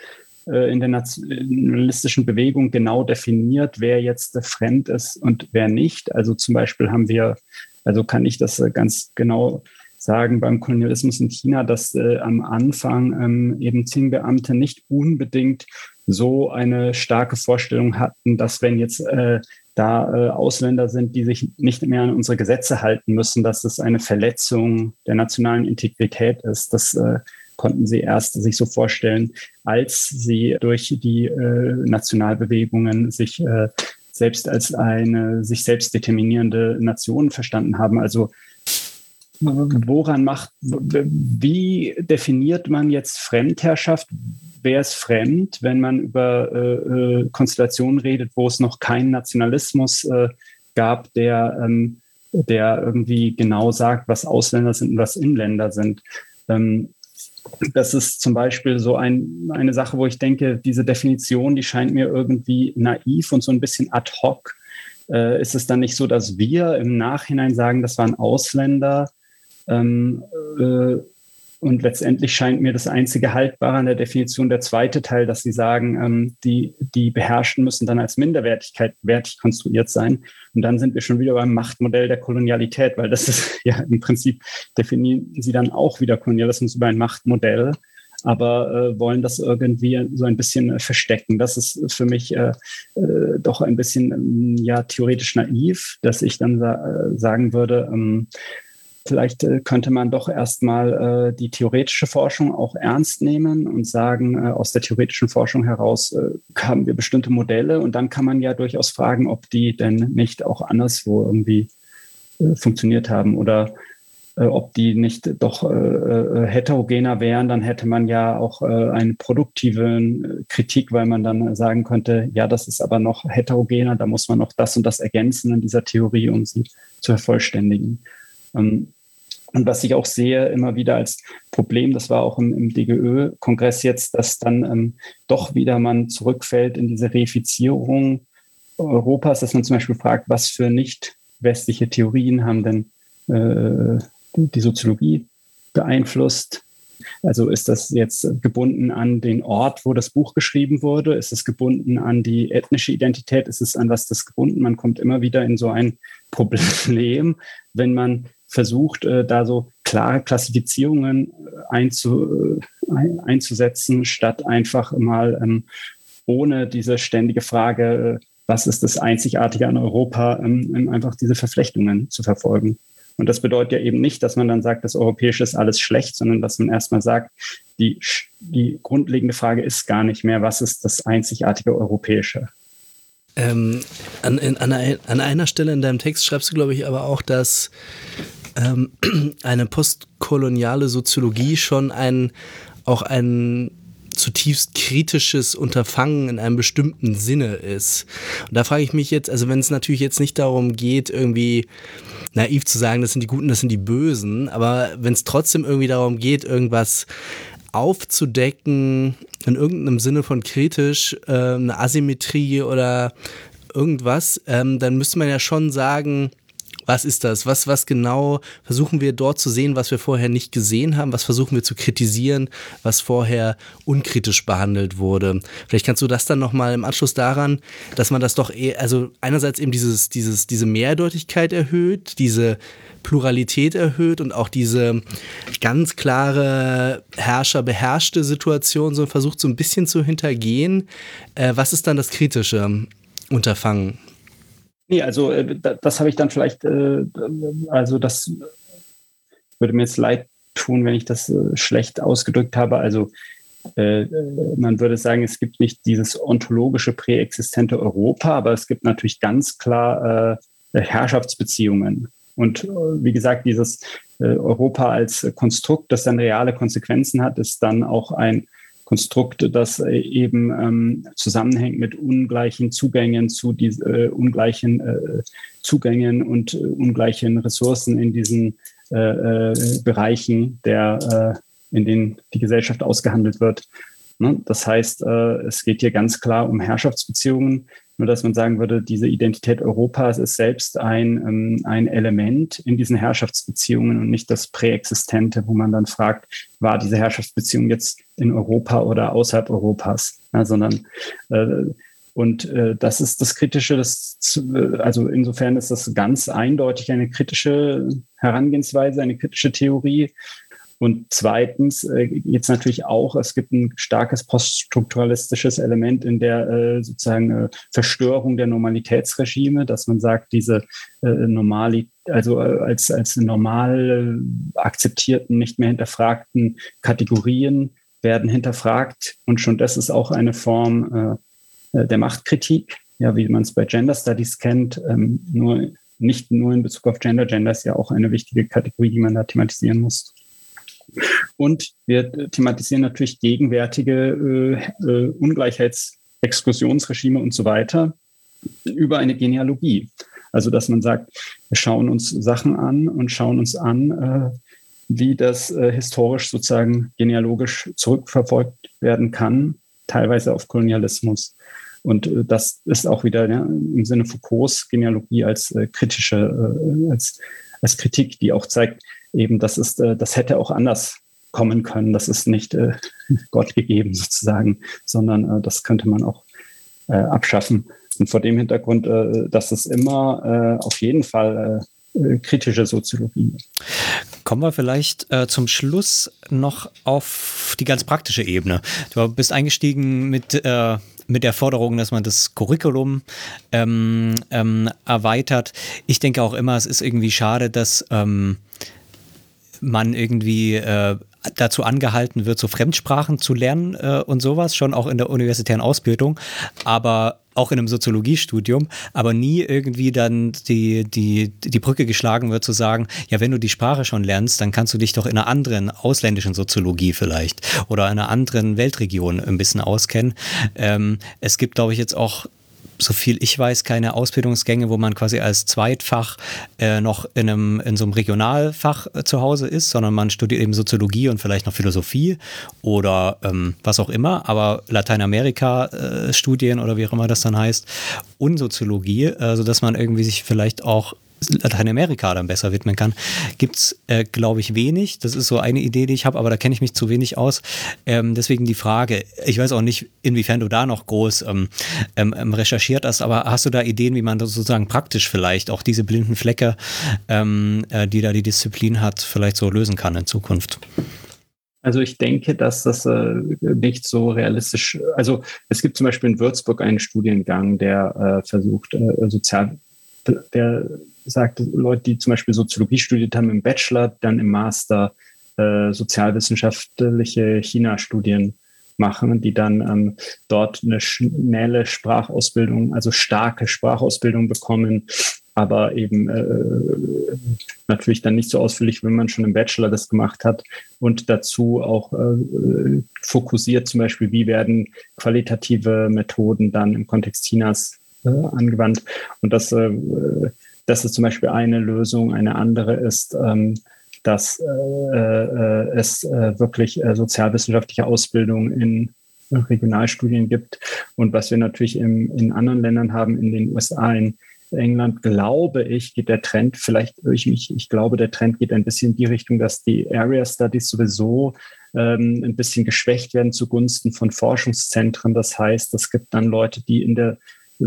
äh, in der nationalistischen Bewegung genau definiert, wer jetzt fremd ist und wer nicht. Also zum Beispiel haben wir, also kann ich das äh, ganz genau sagen beim Kolonialismus in China, dass äh, am Anfang ähm, eben Qing-Beamte nicht unbedingt so eine starke Vorstellung hatten, dass wenn jetzt äh, da äh, Ausländer sind, die sich nicht mehr an unsere Gesetze halten müssen, dass es eine Verletzung der nationalen Integrität ist. Das äh, konnten sie erst sich so vorstellen, als sie durch die äh, Nationalbewegungen sich äh, selbst als eine sich selbst determinierende Nation verstanden haben. Also woran macht, wie definiert man jetzt Fremdherrschaft? Wer ist fremd, wenn man über äh, äh, Konstellationen redet, wo es noch keinen Nationalismus äh, gab, der, ähm, der irgendwie genau sagt, was Ausländer sind und was Inländer sind? Ähm, das ist zum Beispiel so ein, eine Sache, wo ich denke, diese Definition, die scheint mir irgendwie naiv und so ein bisschen ad hoc. Äh, ist es dann nicht so, dass wir im Nachhinein sagen, das waren Ausländer? Ähm, äh, und letztendlich scheint mir das einzige Haltbare an der Definition der zweite Teil, dass Sie sagen, ähm, die, die Beherrschten müssen dann als Minderwertigkeit wertig konstruiert sein. Und dann sind wir schon wieder beim Machtmodell der Kolonialität, weil das ist ja im Prinzip definieren Sie dann auch wieder Kolonialismus über ein Machtmodell, aber äh, wollen das irgendwie so ein bisschen äh, verstecken. Das ist für mich äh, äh, doch ein bisschen ja theoretisch naiv, dass ich dann sa äh, sagen würde, ähm, Vielleicht äh, könnte man doch erstmal äh, die theoretische Forschung auch ernst nehmen und sagen, äh, aus der theoretischen Forschung heraus äh, haben wir bestimmte Modelle. Und dann kann man ja durchaus fragen, ob die denn nicht auch anderswo irgendwie äh, funktioniert haben oder äh, ob die nicht doch heterogener wären, dann hätte man ja auch eine produktive Kritik, weil man dann sagen könnte, ja, das ist aber noch heterogener, da muss man noch das und das ergänzen in dieser Theorie, um sie zu vervollständigen. Ähm, und was ich auch sehe immer wieder als Problem, das war auch im, im DGÖ-Kongress jetzt, dass dann ähm, doch wieder man zurückfällt in diese Reifizierung Europas, dass man zum Beispiel fragt, was für nicht westliche Theorien haben denn äh, die Soziologie beeinflusst. Also ist das jetzt gebunden an den Ort, wo das Buch geschrieben wurde? Ist es gebunden an die ethnische Identität? Ist es an was das gebunden? Man kommt immer wieder in so ein Problem, wenn man versucht, äh, da so klare Klassifizierungen äh, einzu, äh, ein, einzusetzen, statt einfach mal ähm, ohne diese ständige Frage, was ist das Einzigartige an Europa, ähm, einfach diese Verflechtungen zu verfolgen. Und das bedeutet ja eben nicht, dass man dann sagt, das Europäische ist alles schlecht, sondern dass man erstmal sagt, die, die grundlegende Frage ist gar nicht mehr, was ist das einzigartige Europäische. Ähm, an, in, an, an, einer Stelle in deinem Text schreibst du, glaube ich, aber auch, dass ähm, eine postkoloniale Soziologie schon ein, auch ein zutiefst kritisches Unterfangen in einem bestimmten Sinne ist. Und da frage ich mich jetzt, also wenn es natürlich jetzt nicht darum geht, irgendwie naiv zu sagen, das sind die Guten, das sind die Bösen, aber wenn es trotzdem irgendwie darum geht, irgendwas aufzudecken, in irgendeinem Sinne von kritisch, äh, eine Asymmetrie oder irgendwas, ähm, dann müsste man ja schon sagen, was ist das? Was, was genau versuchen wir dort zu sehen, was wir vorher nicht gesehen haben? Was versuchen wir zu kritisieren, was vorher unkritisch behandelt wurde? Vielleicht kannst du das dann nochmal im Anschluss daran, dass man das doch eher, also einerseits eben dieses, dieses, diese Mehrdeutigkeit erhöht, diese Pluralität erhöht und auch diese ganz klare Herrscher-beherrschte Situation so versucht so ein bisschen zu hintergehen. Äh, was ist dann das kritische Unterfangen? Nee, also äh, das habe ich dann vielleicht, äh, also das würde mir jetzt leid tun, wenn ich das äh, schlecht ausgedrückt habe. Also man würde sagen, es gibt nicht dieses ontologische präexistente Europa, aber es gibt natürlich ganz klar Herrschaftsbeziehungen. Und wie gesagt, dieses Europa als Konstrukt, das dann reale Konsequenzen hat, ist dann auch ein Konstrukt, das äh, eben ähm, zusammenhängt mit ungleichen Zugängen zu diesen äh, ungleichen äh, Zugängen und äh, ungleichen Ressourcen in diesen äh, äh, Bereichen, der, in denen die Gesellschaft ausgehandelt wird. Ne? Das heißt, es geht hier ganz klar um Herrschaftsbeziehungen nur dass man sagen würde, diese Identität Europas ist selbst ein, ähm, ein Element in diesen Herrschaftsbeziehungen und nicht das Präexistente, wo man dann fragt, war diese Herrschaftsbeziehung jetzt in Europa oder außerhalb Europas, ja, sondern äh, und äh, das ist das Kritische, das, also insofern ist das ganz eindeutig eine kritische Herangehensweise, eine kritische Theorie. Und zweitens äh, jetzt natürlich auch, es gibt ein starkes poststrukturalistisches Element in der äh, sozusagen äh, Verstörung der Normalitätsregime, dass man sagt, diese äh, Normali also äh, als, als normal akzeptierten, nicht mehr hinterfragten Kategorien werden hinterfragt. Und schon das ist auch eine Form äh, der Machtkritik. ja, wie man es bei Gender Studies kennt, ähm, nur nicht nur in Bezug auf Gender. Gender ist ja auch eine wichtige Kategorie, die man da thematisieren muss. Und wir thematisieren natürlich gegenwärtige äh, äh, Ungleichheitsexklusionsregime und so weiter über eine Genealogie. Also, dass man sagt, wir schauen uns Sachen an und schauen uns an, äh, wie das äh, historisch sozusagen genealogisch zurückverfolgt werden kann, teilweise auf Kolonialismus. Und äh, das ist auch wieder ja, im Sinne Foucaults Genealogie als äh, kritische, äh, als, als Kritik, die auch zeigt, eben, das ist, äh, das hätte auch anders kommen können. Das ist nicht äh, Gott gegeben sozusagen, sondern äh, das könnte man auch äh, abschaffen. Und vor dem Hintergrund, äh, dass es immer äh, auf jeden Fall äh, kritische Soziologie. Kommen wir vielleicht äh, zum Schluss noch auf die ganz praktische Ebene. Du bist eingestiegen mit, äh, mit der Forderung, dass man das Curriculum ähm, ähm, erweitert. Ich denke auch immer, es ist irgendwie schade, dass ähm, man irgendwie äh, dazu angehalten wird, so Fremdsprachen zu lernen äh, und sowas, schon auch in der universitären Ausbildung, aber auch in einem Soziologiestudium, aber nie irgendwie dann die, die, die Brücke geschlagen wird zu sagen, ja, wenn du die Sprache schon lernst, dann kannst du dich doch in einer anderen ausländischen Soziologie vielleicht oder in einer anderen Weltregion ein bisschen auskennen. Ähm, es gibt, glaube ich, jetzt auch so viel ich weiß, keine Ausbildungsgänge, wo man quasi als Zweitfach äh, noch in, einem, in so einem Regionalfach äh, zu Hause ist, sondern man studiert eben Soziologie und vielleicht noch Philosophie oder ähm, was auch immer, aber Lateinamerika-Studien äh, oder wie auch immer das dann heißt und Soziologie, äh, sodass man irgendwie sich vielleicht auch Lateinamerika dann besser widmen kann, gibt es, äh, glaube ich, wenig. Das ist so eine Idee, die ich habe, aber da kenne ich mich zu wenig aus. Ähm, deswegen die Frage, ich weiß auch nicht, inwiefern du da noch groß ähm, ähm, ähm recherchiert hast, aber hast du da Ideen, wie man sozusagen praktisch vielleicht auch diese blinden Flecke, ähm, äh, die da die Disziplin hat, vielleicht so lösen kann in Zukunft? Also ich denke, dass das äh, nicht so realistisch, also es gibt zum Beispiel in Würzburg einen Studiengang, der äh, versucht, äh, sozial, der sagt, Leute, die zum Beispiel Soziologie studiert haben im Bachelor, dann im Master äh, sozialwissenschaftliche China-Studien machen, die dann ähm, dort eine schnelle Sprachausbildung, also starke Sprachausbildung bekommen, aber eben äh, natürlich dann nicht so ausführlich, wenn man schon im Bachelor das gemacht hat. Und dazu auch äh, fokussiert zum Beispiel, wie werden qualitative Methoden dann im Kontext Chinas äh, angewandt. Und das äh, das ist zum Beispiel eine Lösung. Eine andere ist, ähm, dass äh, äh, es äh, wirklich äh, sozialwissenschaftliche Ausbildung in Regionalstudien gibt. Und was wir natürlich im, in anderen Ländern haben, in den USA, in England, glaube ich, geht der Trend, vielleicht ich mich, ich glaube, der Trend geht ein bisschen in die Richtung, dass die Area Studies sowieso ähm, ein bisschen geschwächt werden zugunsten von Forschungszentren. Das heißt, es gibt dann Leute, die in der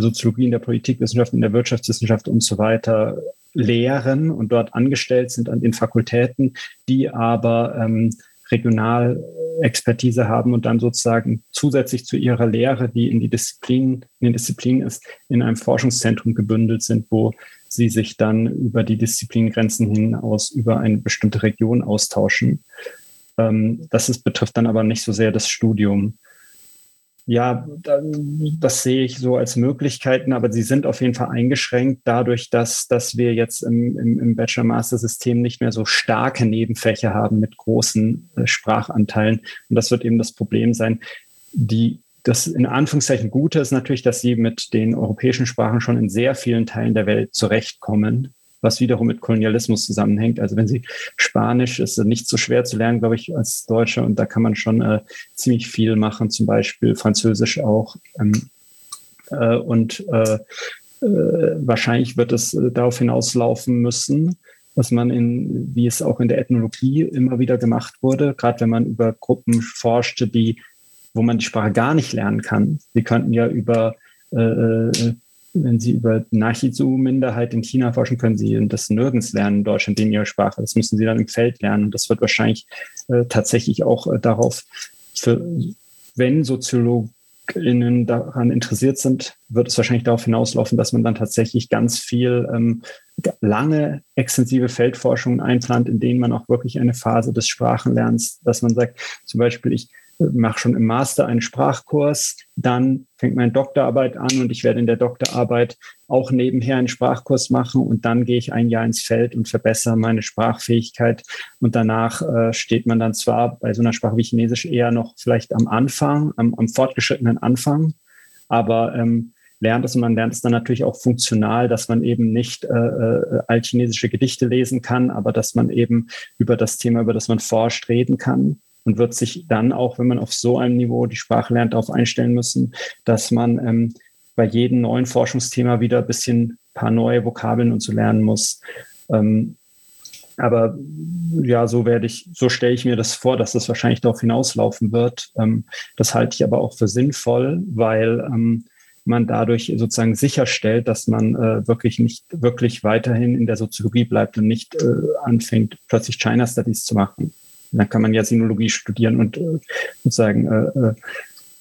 Soziologie, in der Politikwissenschaft, in der Wirtschaftswissenschaft und so weiter lehren und dort angestellt sind an den Fakultäten, die aber ähm, Regionalexpertise haben und dann sozusagen zusätzlich zu ihrer Lehre, die in die Disziplin, in den Disziplinen ist, in einem Forschungszentrum gebündelt sind, wo sie sich dann über die Disziplingrenzen hinaus über eine bestimmte Region austauschen. Ähm, das ist, betrifft dann aber nicht so sehr das Studium ja, das sehe ich so als Möglichkeiten, aber sie sind auf jeden Fall eingeschränkt dadurch, dass, dass wir jetzt im, im, im Bachelor-Master-System nicht mehr so starke Nebenfächer haben mit großen äh, Sprachanteilen. Und das wird eben das Problem sein. Die, das in Anführungszeichen Gute ist natürlich, dass sie mit den europäischen Sprachen schon in sehr vielen Teilen der Welt zurechtkommen was wiederum mit Kolonialismus zusammenhängt. Also wenn Sie Spanisch ist nicht so schwer zu lernen, glaube ich, als Deutscher und da kann man schon äh, ziemlich viel machen, zum Beispiel Französisch auch. Ähm, äh, und äh, äh wahrscheinlich wird es äh, darauf hinauslaufen müssen, dass man in, wie es auch in der Ethnologie immer wieder gemacht wurde, gerade wenn man über Gruppen forschte, die, wo man die Sprache gar nicht lernen kann. Sie könnten ja über äh, äh wenn Sie über Nachizu-Minderheit in China forschen, können Sie das nirgends lernen in Deutschland in Ihrer Sprache. Das müssen Sie dann im Feld lernen. Und das wird wahrscheinlich äh, tatsächlich auch äh, darauf, für, wenn SoziologInnen daran interessiert sind, wird es wahrscheinlich darauf hinauslaufen, dass man dann tatsächlich ganz viel ähm, lange, extensive Feldforschungen einplant, in denen man auch wirklich eine Phase des Sprachenlernens, dass man sagt, zum Beispiel, ich mache schon im Master einen Sprachkurs, dann fängt meine Doktorarbeit an und ich werde in der Doktorarbeit auch nebenher einen Sprachkurs machen und dann gehe ich ein Jahr ins Feld und verbessere meine Sprachfähigkeit. Und danach äh, steht man dann zwar bei so einer Sprache wie Chinesisch eher noch vielleicht am Anfang, am, am fortgeschrittenen Anfang, aber ähm, lernt es und man lernt es dann natürlich auch funktional, dass man eben nicht äh, äh, altchinesische Gedichte lesen kann, aber dass man eben über das Thema, über das man forscht, reden kann und wird sich dann auch, wenn man auf so einem Niveau die Sprache lernt, darauf einstellen müssen, dass man ähm, bei jedem neuen Forschungsthema wieder ein bisschen paar neue Vokabeln und so lernen muss. Ähm, aber ja, so werde ich, so stelle ich mir das vor, dass das wahrscheinlich darauf hinauslaufen wird. Ähm, das halte ich aber auch für sinnvoll, weil ähm, man dadurch sozusagen sicherstellt, dass man äh, wirklich nicht wirklich weiterhin in der Soziologie bleibt und nicht äh, anfängt, plötzlich China Studies zu machen. Dann kann man ja Sinologie studieren und äh, sozusagen äh, äh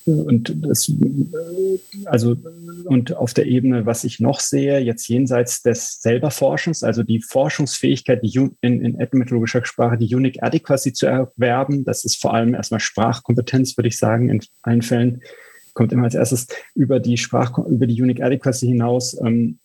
und das, äh, also und auf der Ebene, was ich noch sehe, jetzt jenseits des selber Forschens, also die Forschungsfähigkeit, die in, in etymologischer Sprache die Unique Adequacy zu erwerben, das ist vor allem erstmal Sprachkompetenz, würde ich sagen, in allen Fällen kommt immer als erstes über die Sprach, über die Unique Adequacy hinaus. Ähm,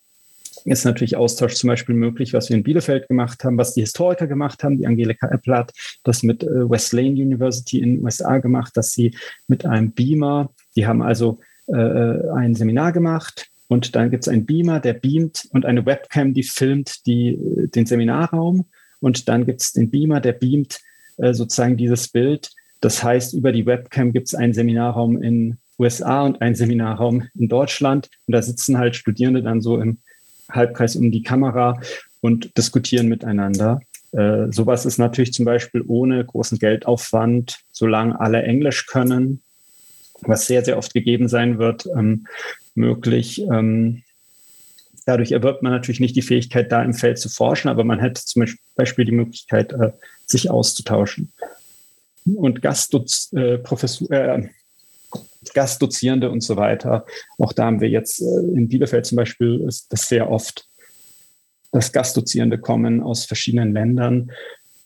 ist natürlich Austausch zum Beispiel möglich, was wir in Bielefeld gemacht haben, was die Historiker gemacht haben. Die Angelika Eppler das mit äh, Wesleyan University in den USA gemacht, dass sie mit einem Beamer, die haben also äh, ein Seminar gemacht und dann gibt es einen Beamer, der beamt und eine Webcam, die filmt die, äh, den Seminarraum und dann gibt es den Beamer, der beamt äh, sozusagen dieses Bild. Das heißt, über die Webcam gibt es einen Seminarraum in USA und einen Seminarraum in Deutschland. Und da sitzen halt Studierende dann so im Halbkreis um die Kamera und diskutieren miteinander. Äh, sowas ist natürlich zum Beispiel ohne großen Geldaufwand, solange alle Englisch können, was sehr, sehr oft gegeben sein wird, ähm, möglich. Ähm, dadurch erwirbt man natürlich nicht die Fähigkeit, da im Feld zu forschen, aber man hätte zum Beispiel die Möglichkeit, äh, sich auszutauschen. Und Gastprofessur, äh, Gastdozierende und so weiter. Auch da haben wir jetzt äh, in Bielefeld zum Beispiel ist das sehr oft, dass Gastdozierende kommen aus verschiedenen Ländern.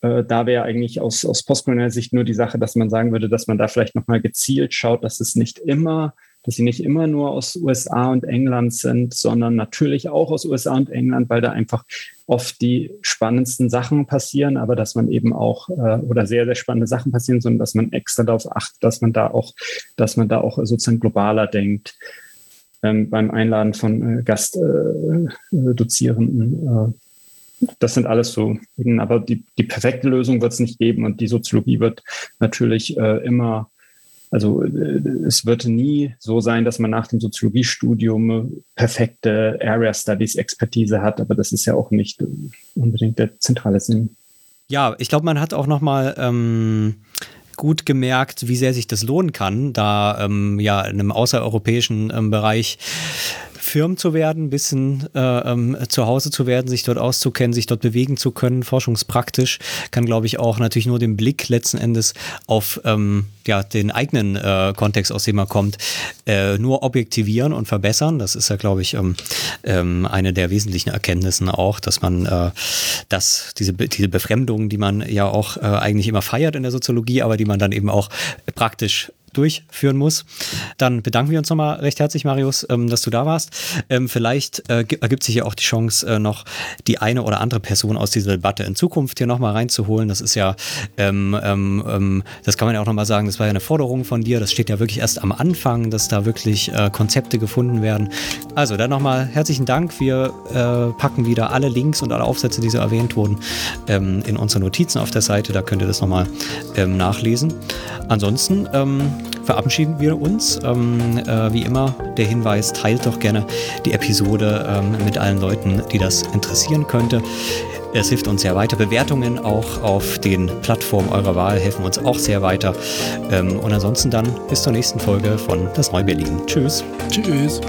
Äh, da wäre eigentlich aus, aus postkolonialer Sicht nur die Sache, dass man sagen würde, dass man da vielleicht nochmal gezielt schaut, dass es nicht immer dass sie nicht immer nur aus USA und England sind, sondern natürlich auch aus USA und England, weil da einfach oft die spannendsten Sachen passieren, aber dass man eben auch äh, oder sehr sehr spannende Sachen passieren, sondern dass man extra darauf achtet, dass man da auch, dass man da auch sozusagen globaler denkt ähm, beim Einladen von äh, Gastdozierenden. Äh, äh, das sind alles so, aber die, die perfekte Lösung wird es nicht geben und die Soziologie wird natürlich äh, immer also äh, es wird nie so sein, dass man nach dem Soziologiestudium perfekte Area Studies Expertise hat, aber das ist ja auch nicht unbedingt der zentrale Sinn. Ja, ich glaube, man hat auch noch mal ähm, gut gemerkt, wie sehr sich das lohnen kann, da ähm, ja in einem außereuropäischen ähm, Bereich Firmen zu werden, ein bisschen äh, ähm, zu Hause zu werden, sich dort auszukennen, sich dort bewegen zu können, forschungspraktisch, kann, glaube ich, auch natürlich nur den Blick letzten Endes auf ähm, ja, den eigenen äh, Kontext, aus dem er kommt, äh, nur objektivieren und verbessern. Das ist ja, glaube ich, ähm, ähm, eine der wesentlichen Erkenntnissen auch, dass man äh, das, diese, diese Befremdung, die man ja auch äh, eigentlich immer feiert in der Soziologie, aber die man dann eben auch praktisch durchführen muss. Dann bedanken wir uns nochmal recht herzlich, Marius, ähm, dass du da warst. Ähm, vielleicht äh, ergibt sich ja auch die Chance, äh, noch die eine oder andere Person aus dieser Debatte in Zukunft hier nochmal reinzuholen. Das ist ja, ähm, ähm, ähm, das kann man ja auch nochmal sagen, das war ja eine Forderung von dir. Das steht ja wirklich erst am Anfang, dass da wirklich äh, Konzepte gefunden werden. Also dann nochmal herzlichen Dank. Wir äh, packen wieder alle Links und alle Aufsätze, die so erwähnt wurden, ähm, in unsere Notizen auf der Seite. Da könnt ihr das nochmal nachlesen. Ansonsten verabschieden wir uns. Ähm, äh, wie immer der Hinweis, teilt doch gerne die Episode ähm, mit allen Leuten, die das interessieren könnte. Es hilft uns sehr weiter. Bewertungen auch auf den Plattformen eurer Wahl helfen uns auch sehr weiter. Ähm, und ansonsten dann bis zur nächsten Folge von Das Neu-Berlin. Tschüss. Tschüss.